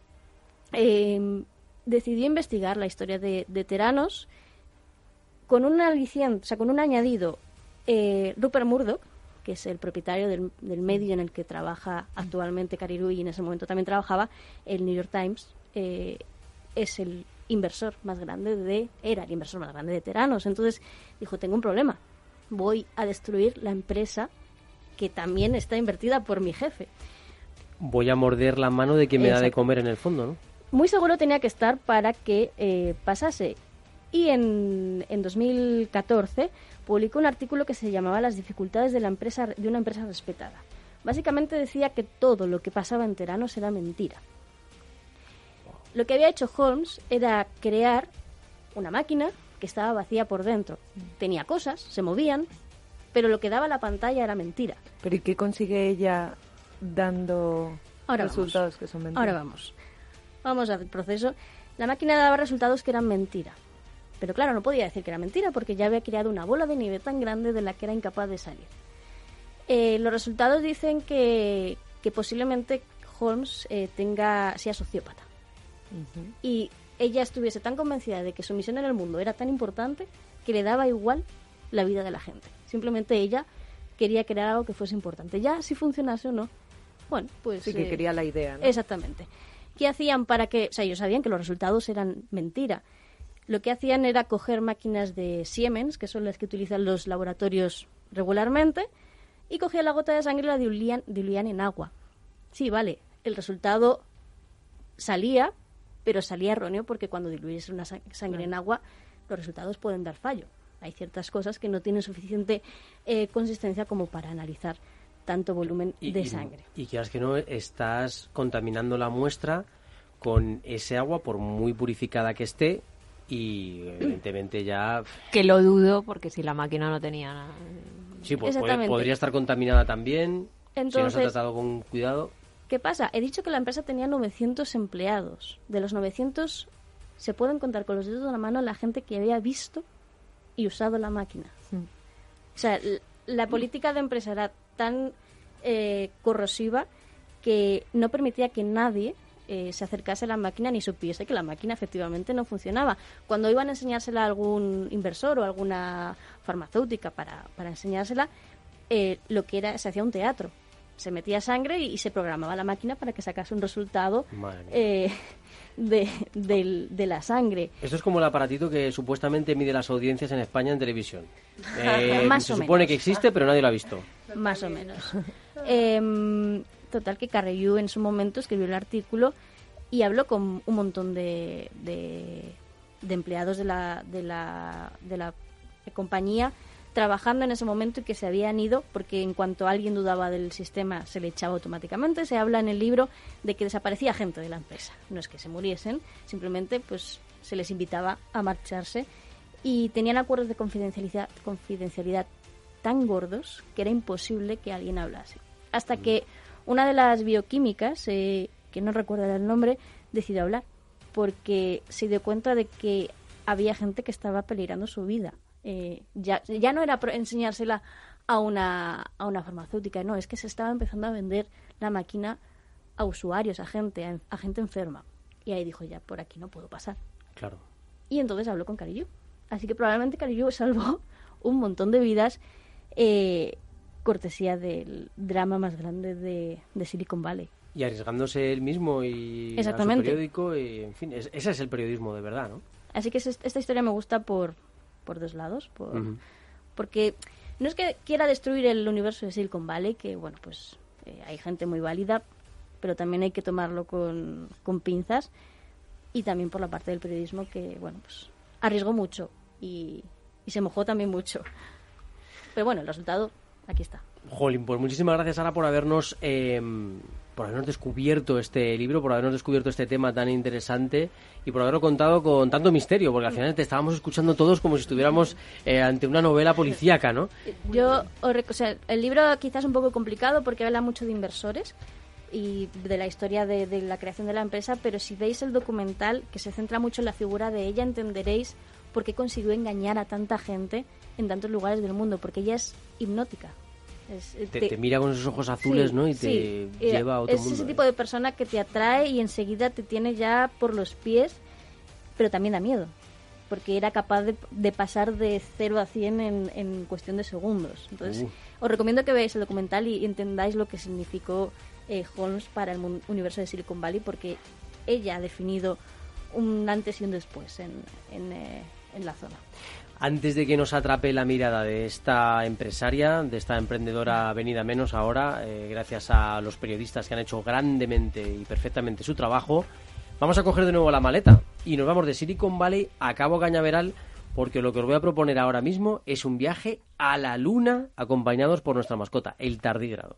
eh, decidió investigar la historia de, de Teranos con un aliciente, o sea, con un añadido. Eh, Rupert Murdoch, que es el propietario del, del medio en el que trabaja actualmente Cariru y en ese momento también trabajaba, el New York Times, eh, es el inversor más grande de, era el inversor más grande de Teranos. Entonces dijo, tengo un problema, voy a destruir la empresa que también está invertida por mi jefe. Voy a morder la mano de quien me da de comer en el fondo, ¿no? Muy seguro tenía que estar para que eh, pasase. Y en, en 2014 publicó un artículo que se llamaba Las dificultades de, la empresa, de una empresa respetada. Básicamente decía que todo lo que pasaba en Teranos era mentira. Lo que había hecho Holmes era crear una máquina que estaba vacía por dentro. Tenía cosas, se movían, pero lo que daba la pantalla era mentira. ¿Pero y qué consigue ella dando Ahora resultados vamos. que son mentiras? Ahora vamos. Vamos al proceso. La máquina daba resultados que eran mentira. Pero claro, no podía decir que era mentira porque ya había creado una bola de nieve tan grande de la que era incapaz de salir. Eh, los resultados dicen que, que posiblemente Holmes eh, tenga sea sociópata. Y ella estuviese tan convencida de que su misión en el mundo era tan importante que le daba igual la vida de la gente. Simplemente ella quería crear algo que fuese importante. Ya si funcionase o no, bueno, pues... Sí, que eh, quería la idea, ¿no? Exactamente. ¿Qué hacían para que...? O sea, ellos sabían que los resultados eran mentira. Lo que hacían era coger máquinas de Siemens, que son las que utilizan los laboratorios regularmente, y cogían la gota de sangre y la diluían, diluían en agua. Sí, vale, el resultado salía, pero salía erróneo porque cuando diluyes una sa- sangre en agua, los resultados pueden dar fallo. Hay ciertas cosas que no tienen suficiente eh, consistencia como para analizar tanto volumen Y- de y- sangre. Y quieras que no, estás contaminando la muestra con ese agua, por muy purificada que esté, y evidentemente ya... Que lo dudo porque si la máquina no tenía nada. Sí, pues podría estar contaminada también, si no se ha tratado con cuidado. ¿Qué pasa? He dicho que la empresa tenía 900 empleados. De los 900 se pueden contar con los dedos de la mano la gente que había visto y usado la máquina. O sea, la política de empresa era tan eh, corrosiva que no permitía que nadie eh, se acercase a la máquina ni supiese que la máquina efectivamente no funcionaba. Cuando iban a enseñársela a algún inversor o alguna farmacéutica para, para enseñársela, eh, lo que era, se hacía un teatro. Se metía sangre y, y se programaba la máquina para que sacase un resultado eh, de, del- de la sangre. Esto es como el aparatito que supuestamente mide las audiencias en España en televisión. Eh, Más se o supone menos. que existe, pero nadie lo ha visto. Más o menos. Em, total, que Carreyu en su momento escribió el artículo y habló con un montón de, de, de empleados de la, de, la, de la compañía trabajando en ese momento y que se habían ido porque en cuanto alguien dudaba del sistema se le echaba automáticamente. Se habla en el libro de que desaparecía gente de la empresa. No es que se muriesen, simplemente pues se les invitaba a marcharse y tenían acuerdos de confidencialidad, tan gordos que era imposible que alguien hablase. Hasta que una de las bioquímicas, eh, que no recuerdo el nombre, decidió hablar porque se dio cuenta de que había gente que estaba peligrando su vida. Eh, ya, ya no era enseñársela a una, a una farmacéutica, no, es que se estaba empezando a vender la máquina a usuarios, a gente, a, a gente enferma. Y ahí dijo, ya, por aquí no puedo pasar. Claro. Y entonces habló con Carillo. Así que probablemente Carillo salvó un montón de vidas eh, cortesía del drama más grande de, de Silicon Valley. Y arriesgándose él mismo y a su Exactamente. periódico, y en fin, es- ese es el periodismo de verdad, ¿no? Así que es- esta historia me gusta por, por dos lados. Por. Porque no es que quiera destruir el universo de Silicon Valley, que bueno, pues eh, hay gente muy válida, pero también hay que tomarlo con, con pinzas. Y también por la parte del periodismo que, bueno, pues arriesgó mucho y, y se mojó también mucho. Pero bueno, el resultado aquí está. Jolín, pues muchísimas gracias, Sara, por habernos, eh, por habernos descubierto este libro, por habernos descubierto este tema tan interesante y por haberlo contado con tanto misterio, porque al final te estábamos escuchando todos como si estuviéramos eh, ante una novela policíaca, ¿no? Yo, o sea, el libro quizás es un poco complicado porque habla mucho de inversores y de la historia de, de la creación de la empresa, pero si veis el documental, que se centra mucho en la figura de ella, entenderéis por qué consiguió engañar a tanta gente en tantos lugares del mundo, porque ella es hipnótica. Es- Te, te- te mira con esos ojos azules, Sí, ¿no? Y te Eh, lleva a otro es mundo. ese ¿eh? tipo de persona que te atrae y enseguida te tiene ya por los pies, pero también da miedo, porque era capaz de, de pasar de 0 a 100 en, en cuestión de segundos. Entonces, Uh. os recomiendo que veáis el documental y entendáis lo que significó eh, Holmes para el universo de Silicon Valley, porque ella ha definido un antes y un después en, en, eh, en la zona. Antes de que nos atrape la mirada de esta empresaria, de esta emprendedora venida menos ahora, eh, gracias a los periodistas que han hecho grandemente y perfectamente su trabajo, vamos a coger de nuevo la maleta y nos vamos de Silicon Valley a Cabo Cañaveral porque lo que os voy a proponer ahora mismo es un viaje a la luna acompañados por nuestra mascota, el tardígrado.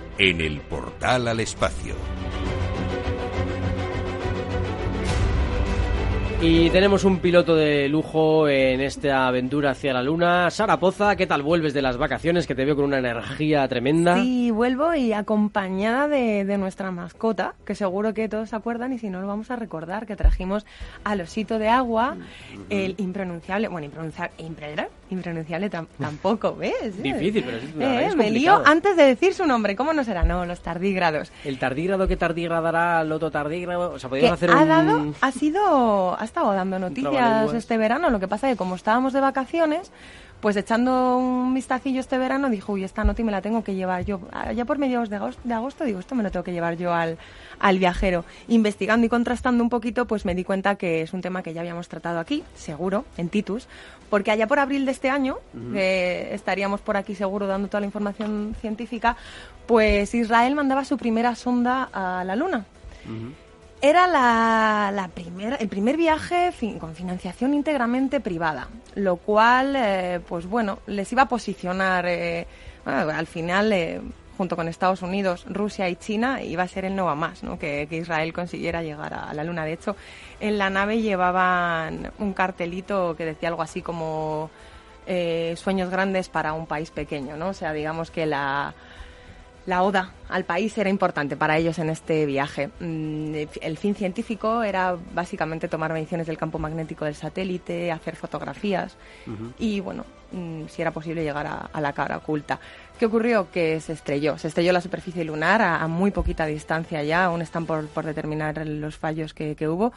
en el portal al espacio. Y tenemos un piloto de lujo en esta aventura hacia la luna. Sara Poza, ¿qué tal vuelves de las vacaciones? Que te veo con una energía tremenda. Sí, vuelvo y acompañada de, de nuestra mascota, que seguro que todos se acuerdan y si no lo vamos a recordar, que trajimos al osito de agua, el impronunciable, bueno, impronunciable, impre- impronunciable tam- tampoco, ¿ves? Difícil, pero verdad Eh, es me lío antes de decir su nombre, ¿cómo no será? No, los tardígrados. El tardígrado que tardígradará al otro tardígrado. O sea, podríamos hacer ha un... dado, ha sido, ha estado dando noticias este verano. Lo que pasa es que como estábamos de vacaciones, pues echando un vistacillo este verano, dijo, uy, esta noti me la tengo que llevar yo. Ya por mediados de agosto, de agosto, digo, esto me lo tengo que llevar yo al, al viajero. Investigando y contrastando un poquito, pues me di cuenta que es un tema que ya habíamos tratado aquí, seguro, en Titus, porque allá por abril de este año, estaríamos por aquí seguro dando toda la información científica, pues Israel mandaba su primera sonda a la Luna. Era la, la primera, el primer viaje fin- con financiación íntegramente privada, lo cual, eh, pues bueno, les iba a posicionar, eh, bueno, al final, eh, junto con Estados Unidos, Rusia y China, iba a ser el no va más, ¿no? Que, Israel consiguiera llegar a, la Luna. De hecho, en la nave llevaban un cartelito que decía algo así como eh, sueños grandes para un país pequeño, ¿no? O sea, digamos que la la oda al país era importante para ellos en este viaje. Mm, El fin científico era básicamente tomar mediciones del campo magnético del satélite, hacer fotografías y, bueno, mm, si era posible llegar a, a la cara oculta. ¿Qué ocurrió? Que se estrelló. Se estrelló la superficie lunar a, a muy poquita distancia ya, aún están por, por determinar los fallos que, que hubo.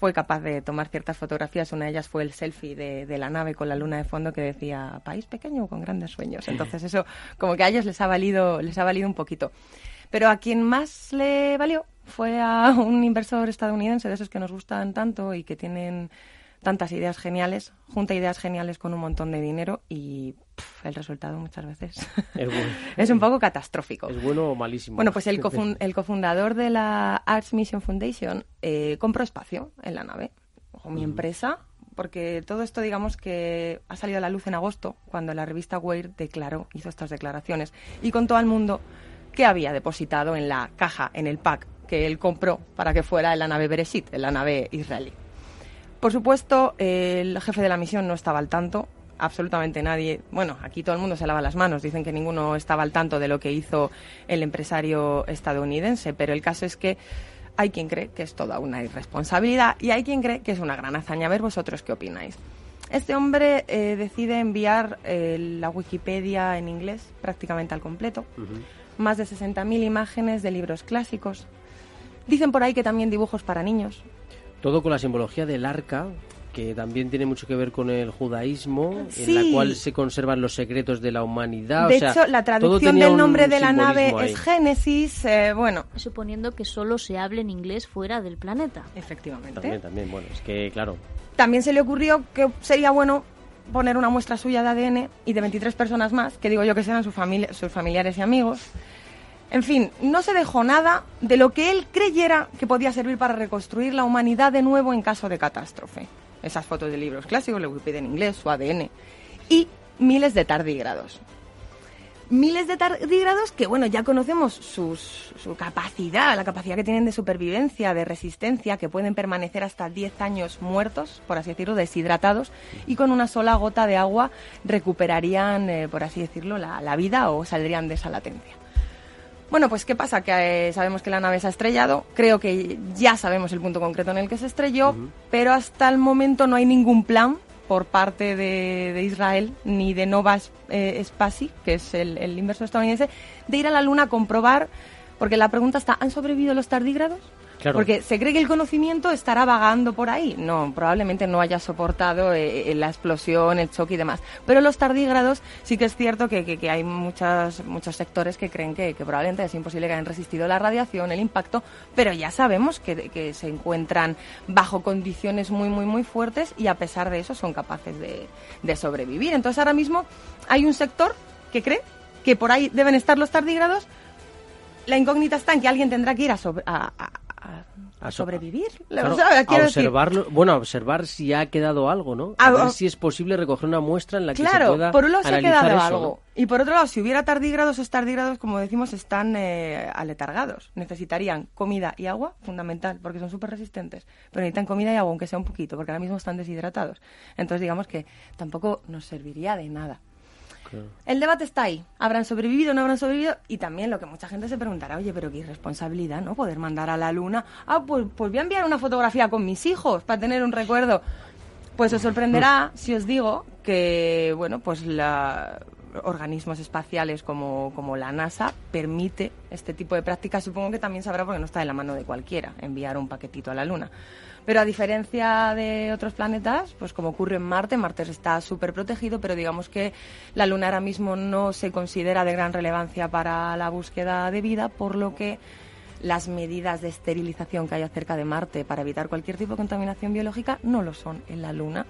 Fue capaz de tomar ciertas fotografías. Una de ellas fue el selfie de, de la nave con la luna de fondo que decía país pequeño con grandes sueños. Entonces eso como que a ellos les ha valido, les ha valido un poquito. Pero a quien más le valió fue a un inversor estadounidense de esos que nos gustan tanto y que tienen tantas ideas geniales, junta ideas geniales con un montón de dinero y pff, el resultado muchas veces Es, bueno. es un poco catastrófico. ¿Es bueno o malísimo? Bueno, pues el, cofun- el cofundador de la Arts Mission Foundation eh, compró espacio en la nave, o mi empresa, porque todo esto, digamos que ha salido a la luz en agosto, cuando la revista Weir declaró, hizo estas declaraciones, y contó al mundo que había depositado en la caja, en el pack que él compró para que fuera en la nave Bereshit, en la nave israelí. Por supuesto, el jefe de la misión no estaba al tanto, absolutamente nadie. Bueno, aquí todo el mundo se lava las manos, dicen que ninguno estaba al tanto de lo que hizo el empresario estadounidense, pero el caso es que hay quien cree que es toda una irresponsabilidad y hay quien cree que es una gran hazaña. A ver vosotros qué opináis. Este hombre eh, decide enviar eh, la Wikipedia en inglés prácticamente al completo, más de 60.000 imágenes de libros clásicos. Dicen por ahí que también dibujos para niños, Todo con la simbología del arca, que también tiene mucho que ver con el judaísmo, en la cual se conservan los secretos de la humanidad. de o sea, hecho, la traducción del nombre de la nave ahí. es Génesis. eh, bueno, Suponiendo que solo se hable en inglés fuera del planeta. Efectivamente. También, también, bueno, es que claro. también se le ocurrió que sería bueno poner una muestra suya de ADN y de 23 personas más, que digo yo que sean su familia, sus familiares y amigos. En fin, no se dejó nada de lo que él creyera que podía servir para reconstruir la humanidad de nuevo en caso de catástrofe. Esas fotos de libros clásicos, la Wikipedia en inglés, su ADN. Y miles de tardígrados. Miles de tardígrados que, bueno, ya conocemos sus- su capacidad, la capacidad que tienen de supervivencia, de resistencia, que pueden permanecer hasta 10 años muertos, por así decirlo, deshidratados, y con una sola gota de agua recuperarían, eh, por así decirlo, la, la vida o saldrían de esa latencia. Bueno, pues ¿qué pasa? Que eh, sabemos que la nave se ha estrellado, creo que ya sabemos el punto concreto en el que se estrelló, pero hasta el momento no hay ningún plan por parte de, de Israel ni de Nova eh, Spasi, que es el, el inversor estadounidense, de ir a la Luna a comprobar, porque la pregunta está, ¿han sobrevivido los tardígrados? Porque se cree que el conocimiento estará vagando por ahí. No, probablemente no haya soportado eh, eh, la explosión, el choque y demás. Pero los tardígrados sí que es cierto que, hay muchas, muchos sectores que creen que, probablemente es imposible que hayan resistido la radiación, el impacto, pero ya sabemos que, se encuentran bajo condiciones muy, muy, muy fuertes y a pesar de eso son capaces de, sobrevivir. Entonces ahora mismo hay un sector que cree que por ahí deben estar los tardígrados, la incógnita está en que alguien tendrá que ir a- a, A a so- sobrevivir. Claro, a decir, observarlo, bueno, a observar si ha quedado algo, ¿no? A- A ver si es posible recoger una muestra en la que se Claro, pueda por un lado se ha quedado eso, algo. ¿no? Y por otro lado, si hubiera tardígrados, esos tardígrados, como decimos, están eh, aletargados. Necesitarían comida y agua, fundamental, porque son súper resistentes. Pero necesitan comida y agua, aunque sea un poquito, porque ahora mismo están deshidratados. Entonces, digamos que tampoco nos serviría de nada. El debate está ahí. ¿Habrán sobrevivido o no habrán sobrevivido? Y también lo que mucha gente se preguntará, oye, pero qué irresponsabilidad, ¿no? Poder mandar a la luna. Ah, pues, pues voy a enviar una fotografía con mis hijos para tener un recuerdo. Pues os sorprenderá si os digo que, bueno, pues la organismos espaciales como, como la NASA permite este tipo de prácticas. Supongo que también sabrá porque no está en la mano de cualquiera enviar un paquetito a la Luna. Pero a diferencia de otros planetas, pues como ocurre en Marte, Marte está súper protegido, pero digamos que la Luna ahora mismo no se considera de gran relevancia para la búsqueda de vida, por lo que las medidas de esterilización que hay acerca de Marte para evitar cualquier tipo de contaminación biológica no lo son en la Luna.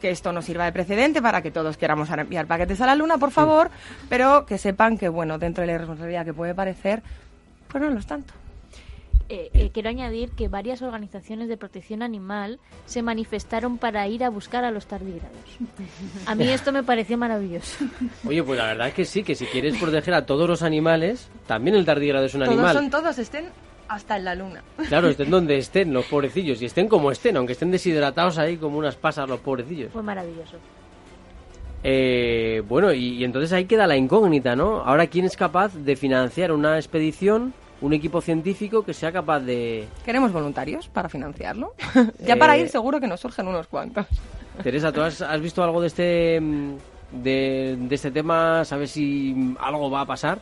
Que esto no sirva de precedente para que todos queramos enviar paquetes a la Luna, por favor, pero que sepan que, bueno, dentro de la irresponsabilidad que puede parecer, pues no lo es tanto. Eh, eh, quiero añadir que varias organizaciones de protección animal se manifestaron para ir a buscar a los tardígrados. A mí esto me pareció maravilloso. Oye, pues la verdad es que sí, que si quieres proteger a todos los animales, también el tardígrado es un todos animal. son todos, estén hasta en la Luna. Claro, estén donde estén los pobrecillos, y estén como estén, aunque estén deshidratados ahí como unas pasas los pobrecillos. Fue maravilloso. Eh, bueno, y, y entonces ahí queda la incógnita, ¿no? Ahora, ¿quién es capaz de financiar una expedición, un equipo científico que sea capaz de... ¿Queremos voluntarios para financiarlo? ya para Eh, ir seguro que nos surgen unos cuantos. Teresa, ¿tú has, has visto algo de este, mm, de, de este tema? ¿Sabes si algo va a pasar?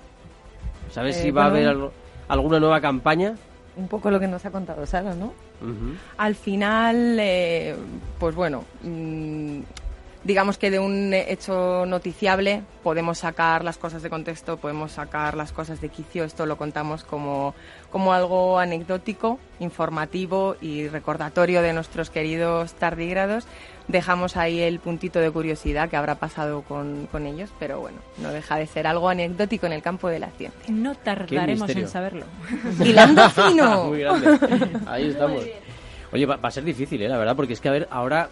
¿Sabes Eh, si va a haber algo- alguna nueva campaña? Un poco lo que nos ha contado Sara, ¿no? Al final, eh, pues bueno, mm, digamos que de un hecho noticiable podemos sacar las cosas de contexto, podemos sacar las cosas de quicio. Esto lo contamos como, como algo anecdótico, informativo y recordatorio de nuestros queridos tardígrados. Dejamos ahí el puntito de curiosidad que habrá pasado con, con ellos, pero bueno, no deja de ser algo anecdótico en el campo de la ciencia. No tardaremos en saberlo. ¡Hilando fino! Muy grande. Ahí estamos. Oye, va, va a ser difícil, ¿eh? La verdad, porque es que, a ver, ahora,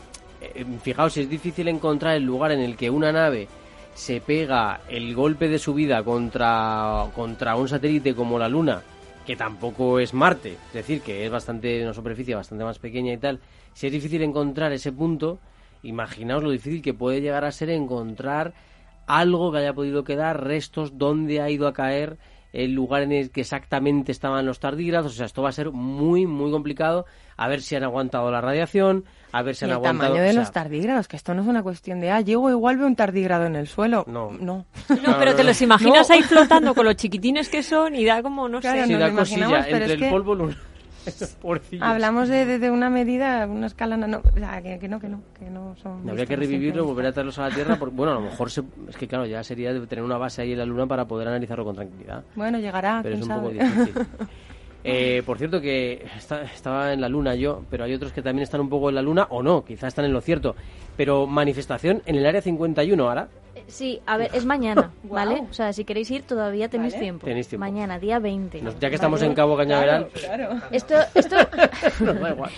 fijaos, es difícil encontrar el lugar en el que una nave se pega el golpe de su vida contra, contra un satélite como la Luna, que tampoco es Marte, es decir, que es bastante, una superficie bastante más pequeña y tal. Si es difícil encontrar ese punto, imaginaos lo difícil que puede llegar a ser encontrar algo que haya podido quedar, restos, dónde ha ido a caer el lugar en el que exactamente estaban los tardígrados. O sea, esto va a ser muy, muy complicado. A ver si han aguantado la radiación, a ver si Y han el aguantado. tamaño de o sea, los tardígrados, que esto no es una cuestión de, ah, llego igual veo un tardígrado en el suelo. No. No. No, pero te los imaginas No. ahí flotando con los chiquitines que son y da como, no Claro, sé. sí, da cosilla entre es el que- polvo lunar. Hablamos de, de- de una medida, una escala nano... o sea, que, que no, que no, que no son... Habría que revivirlo, volver a traerlos a la Tierra. Porque, bueno, a lo mejor se- es que, claro, ya sería de tener una base ahí en la Luna para poder analizarlo con tranquilidad. Bueno, llegará, pero es un poco difícil. Eh, por cierto que está- estaba en la luna yo, pero hay otros que también están un poco en la luna o no, quizás están en lo cierto. Pero manifestación en el área 51 ahora. Sí, a ver, es mañana. ¿vale? O sea, si queréis ir todavía tenéis Vale. tiempo. Tenéis tiempo. Mañana, día 20. Nos- ya que estamos ¿vale? en Cabo Cañaveral, Claro, claro. Esto, esto nos da igual.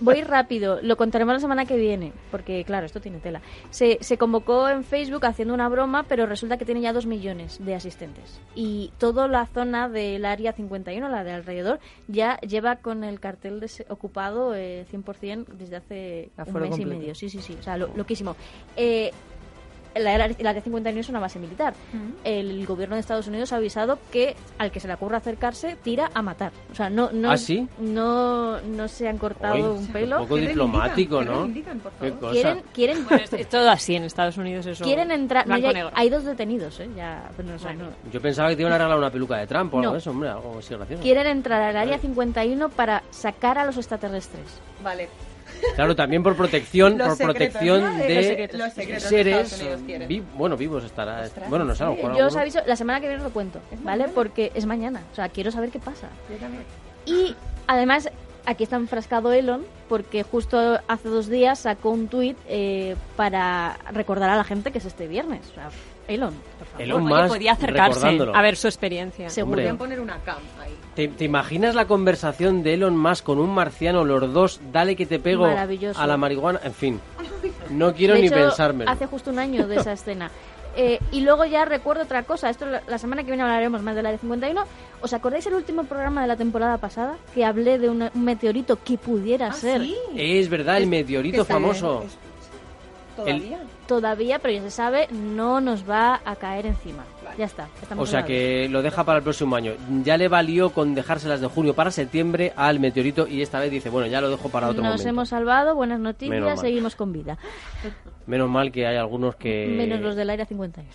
voy rápido, lo contaremos la semana que viene, porque claro, esto tiene tela. Se, se convocó en Facebook haciendo una broma, pero resulta que tiene ya dos millones de asistentes. Y toda la zona del área 51, la de alrededor, ya lleva con el cartel des- ocupado eh, 100% desde hace un Aforo mes y completo. medio. Sí, sí, sí, o sea, lo, loquísimo. Eh, la área, la área 51 es una base militar. El gobierno de Estados Unidos ha avisado que al que se le ocurra acercarse tira a matar. O sea, no no ¿Ah, sí? no, no se han cortado un pelo. Un poco ¿Qué diplomático, ¿no? por Qué cosa. Quieren quieren Bueno, es, es todo así en Estados Unidos eso. quieren entrar. no, hay dos detenidos, ¿eh? Ya, pero no, o sea, no. Yo pensaba que te iban a regalar una peluca de Trump o algo de eso, hombre, algo así gracioso. Quieren entrar al área 51 para sacar a los extraterrestres. Vale. Claro, también por protección, Los por secretos, protección ¿no? de Los secretos. Los secretos de seres vi- bueno, vivos estará. Ostras, bueno, no sé, a lo ¿en mejor Yo os aviso, la semana que viene os lo cuento, ¿vale? Porque es mañana. O sea, quiero saber qué pasa. Y además, aquí está enfrascado Elon, porque justo hace dos días sacó un tuit eh, para recordar a la gente que es este viernes. O sea, Elon. Elon Oye, podía acercarse recordándolo. a ver su experiencia. Seguro. Hombre. poner una cam ahí. ¿Te, te imaginas la conversación de Elon Musk con un marciano, los dos, dale que te pego a la marihuana? En fin, no quiero De ni hecho, pensármelo. Hace justo un año de esa escena. Eh, y luego ya recuerdo otra cosa, esto la, semana que viene hablaremos más de la de 51. ¿Os acordáis el último programa de la temporada pasada? Que hablé de una- un meteorito que pudiera ser Es verdad, el Es- meteorito famoso. ¿Todavía? todavía, pero ya se sabe, no nos va a caer encima. Ya está. estamos O sea que lo deja para el próximo año. Ya le valió con dejárselas de junio para septiembre al meteorito y esta vez dice, bueno, ya lo dejo para otro Nos momento. hemos salvado, buenas Menos noticias, mal. seguimos con vida. Menos mal que hay algunos que... Menos los del Área 51.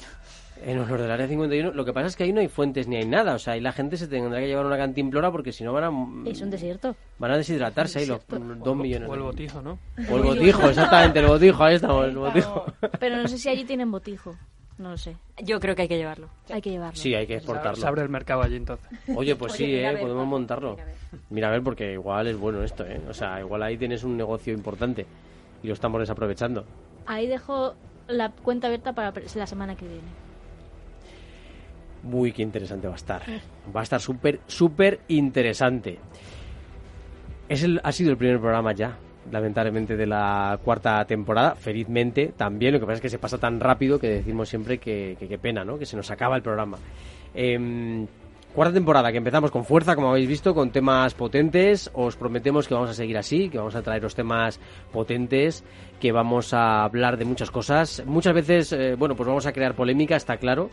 En los del área 51, lo que pasa es que ahí no hay fuentes ni hay nada. O sea, ahí la gente se tendrá que llevar una cantimplora porque si no van a, Es un desierto. van a deshidratarse ahí los dos millones. O el botijo, ¿no? O el botijo, exactamente, el botijo, ahí estamos, el botijo. Pero no sé si allí tienen botijo. No lo sé. Yo creo que hay que llevarlo. Hay que llevarlo. Sí, hay que Se exportarlo. abre el mercado allí entonces. Oye, pues Oye, sí, ¿eh? ver, podemos montarlo. mira a ver. Mira a ver, porque igual es bueno esto, ¿eh? O sea, igual ahí tienes un negocio importante y lo estamos desaprovechando. Ahí dejo la cuenta abierta para la semana que viene. Uy, qué interesante va a estar. Va a estar súper, súper interesante. Es el, ha sido el primer programa ya, lamentablemente, de la cuarta temporada. Felizmente también. Lo que pasa es que se pasa tan rápido que decimos siempre que que qué pena, ¿no? Que se nos acaba el programa. Em, cuarta temporada que empezamos con fuerza, como habéis visto, con temas potentes. Os prometemos que vamos a seguir así, que vamos a traeros temas potentes, que vamos a hablar de muchas cosas. Muchas veces, eh, bueno, pues vamos a crear polémica, está claro.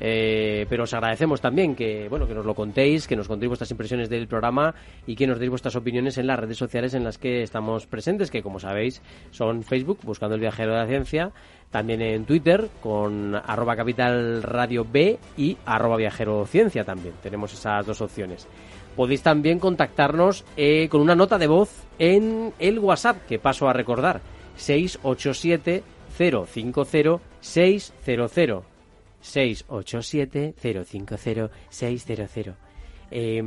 Eh, pero os agradecemos también que bueno que nos lo contéis, que nos contéis vuestras impresiones del programa y que nos deis vuestras opiniones en las redes sociales en las que estamos presentes, que como sabéis son Facebook, buscando el viajero de la ciencia, también en Twitter con arroba capital radio B y arroba viajero ciencia también. Tenemos esas dos opciones. Podéis también contactarnos eh, con una nota de voz en el WhatsApp, que paso a recordar, 687 050 600. 687-050-600. Eh,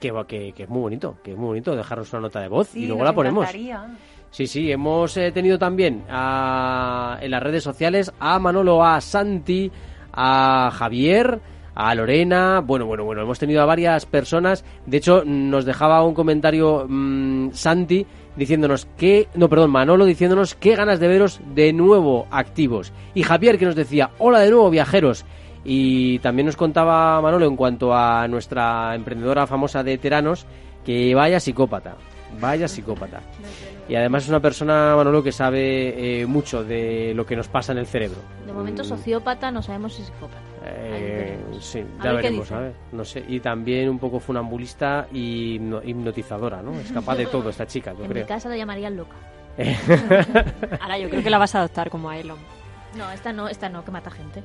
que, va- que, que es muy bonito, que es muy bonito dejarnos una nota de voz Sí, y luego la ponemos. encantaría. Sí, sí, hemos eh, tenido también a- en las redes sociales a Manolo, a Santi, a Javier, a Lorena, bueno, bueno, bueno, hemos tenido a varias personas. De hecho, nos dejaba un comentario mm, Santi diciéndonos que, no, perdón, Manolo diciéndonos qué ganas de veros de nuevo activos. Y Javier que nos decía, hola de nuevo viajeros. Y también nos contaba Manolo en cuanto a nuestra emprendedora famosa de Teranos, que vaya psicópata, vaya psicópata. Y además es una persona, Manolo, que sabe eh, mucho de lo que nos pasa en el cerebro. De momento Mm, sociópata, no sabemos si es psicópata. Eh, sí, A ya veremos, a ver. No sé. Y también un poco funambulista y hipno- hipnotizadora, ¿no? Es capaz de todo esta chica, yo En mi creo. casa la llamarían loca. Ahora yo creo que la vas a adoptar como a Elon. No, esta no, esta no, que mata gente.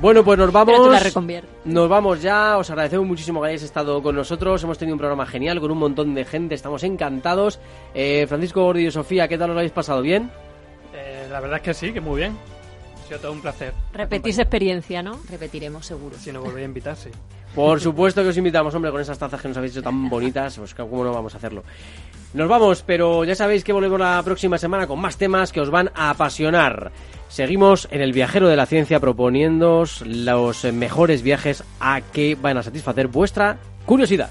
Bueno, pues nos vamos. Pero tú la. Nos vamos ya. Os agradecemos muchísimo que hayáis estado con nosotros. Hemos tenido un programa genial con un montón de gente. Estamos encantados. Eh, Francisco Gordillo y Sofía, ¿qué tal os lo habéis pasado? ¿Bien? Eh, la verdad es que sí, que muy bien. Ha sido todo un placer. Repetís experiencia, ¿no? Repetiremos seguro. Si nos volvéis a invitar, sí. Por supuesto que os invitamos, hombre, con esas tazas que nos habéis hecho tan bonitas, pues cómo no vamos a hacerlo. Nos vamos, pero ya sabéis que volvemos la próxima semana con más temas que os van a apasionar. Seguimos en el viajero de la ciencia proponiéndoos los mejores viajes a que van a satisfacer vuestra curiosidad.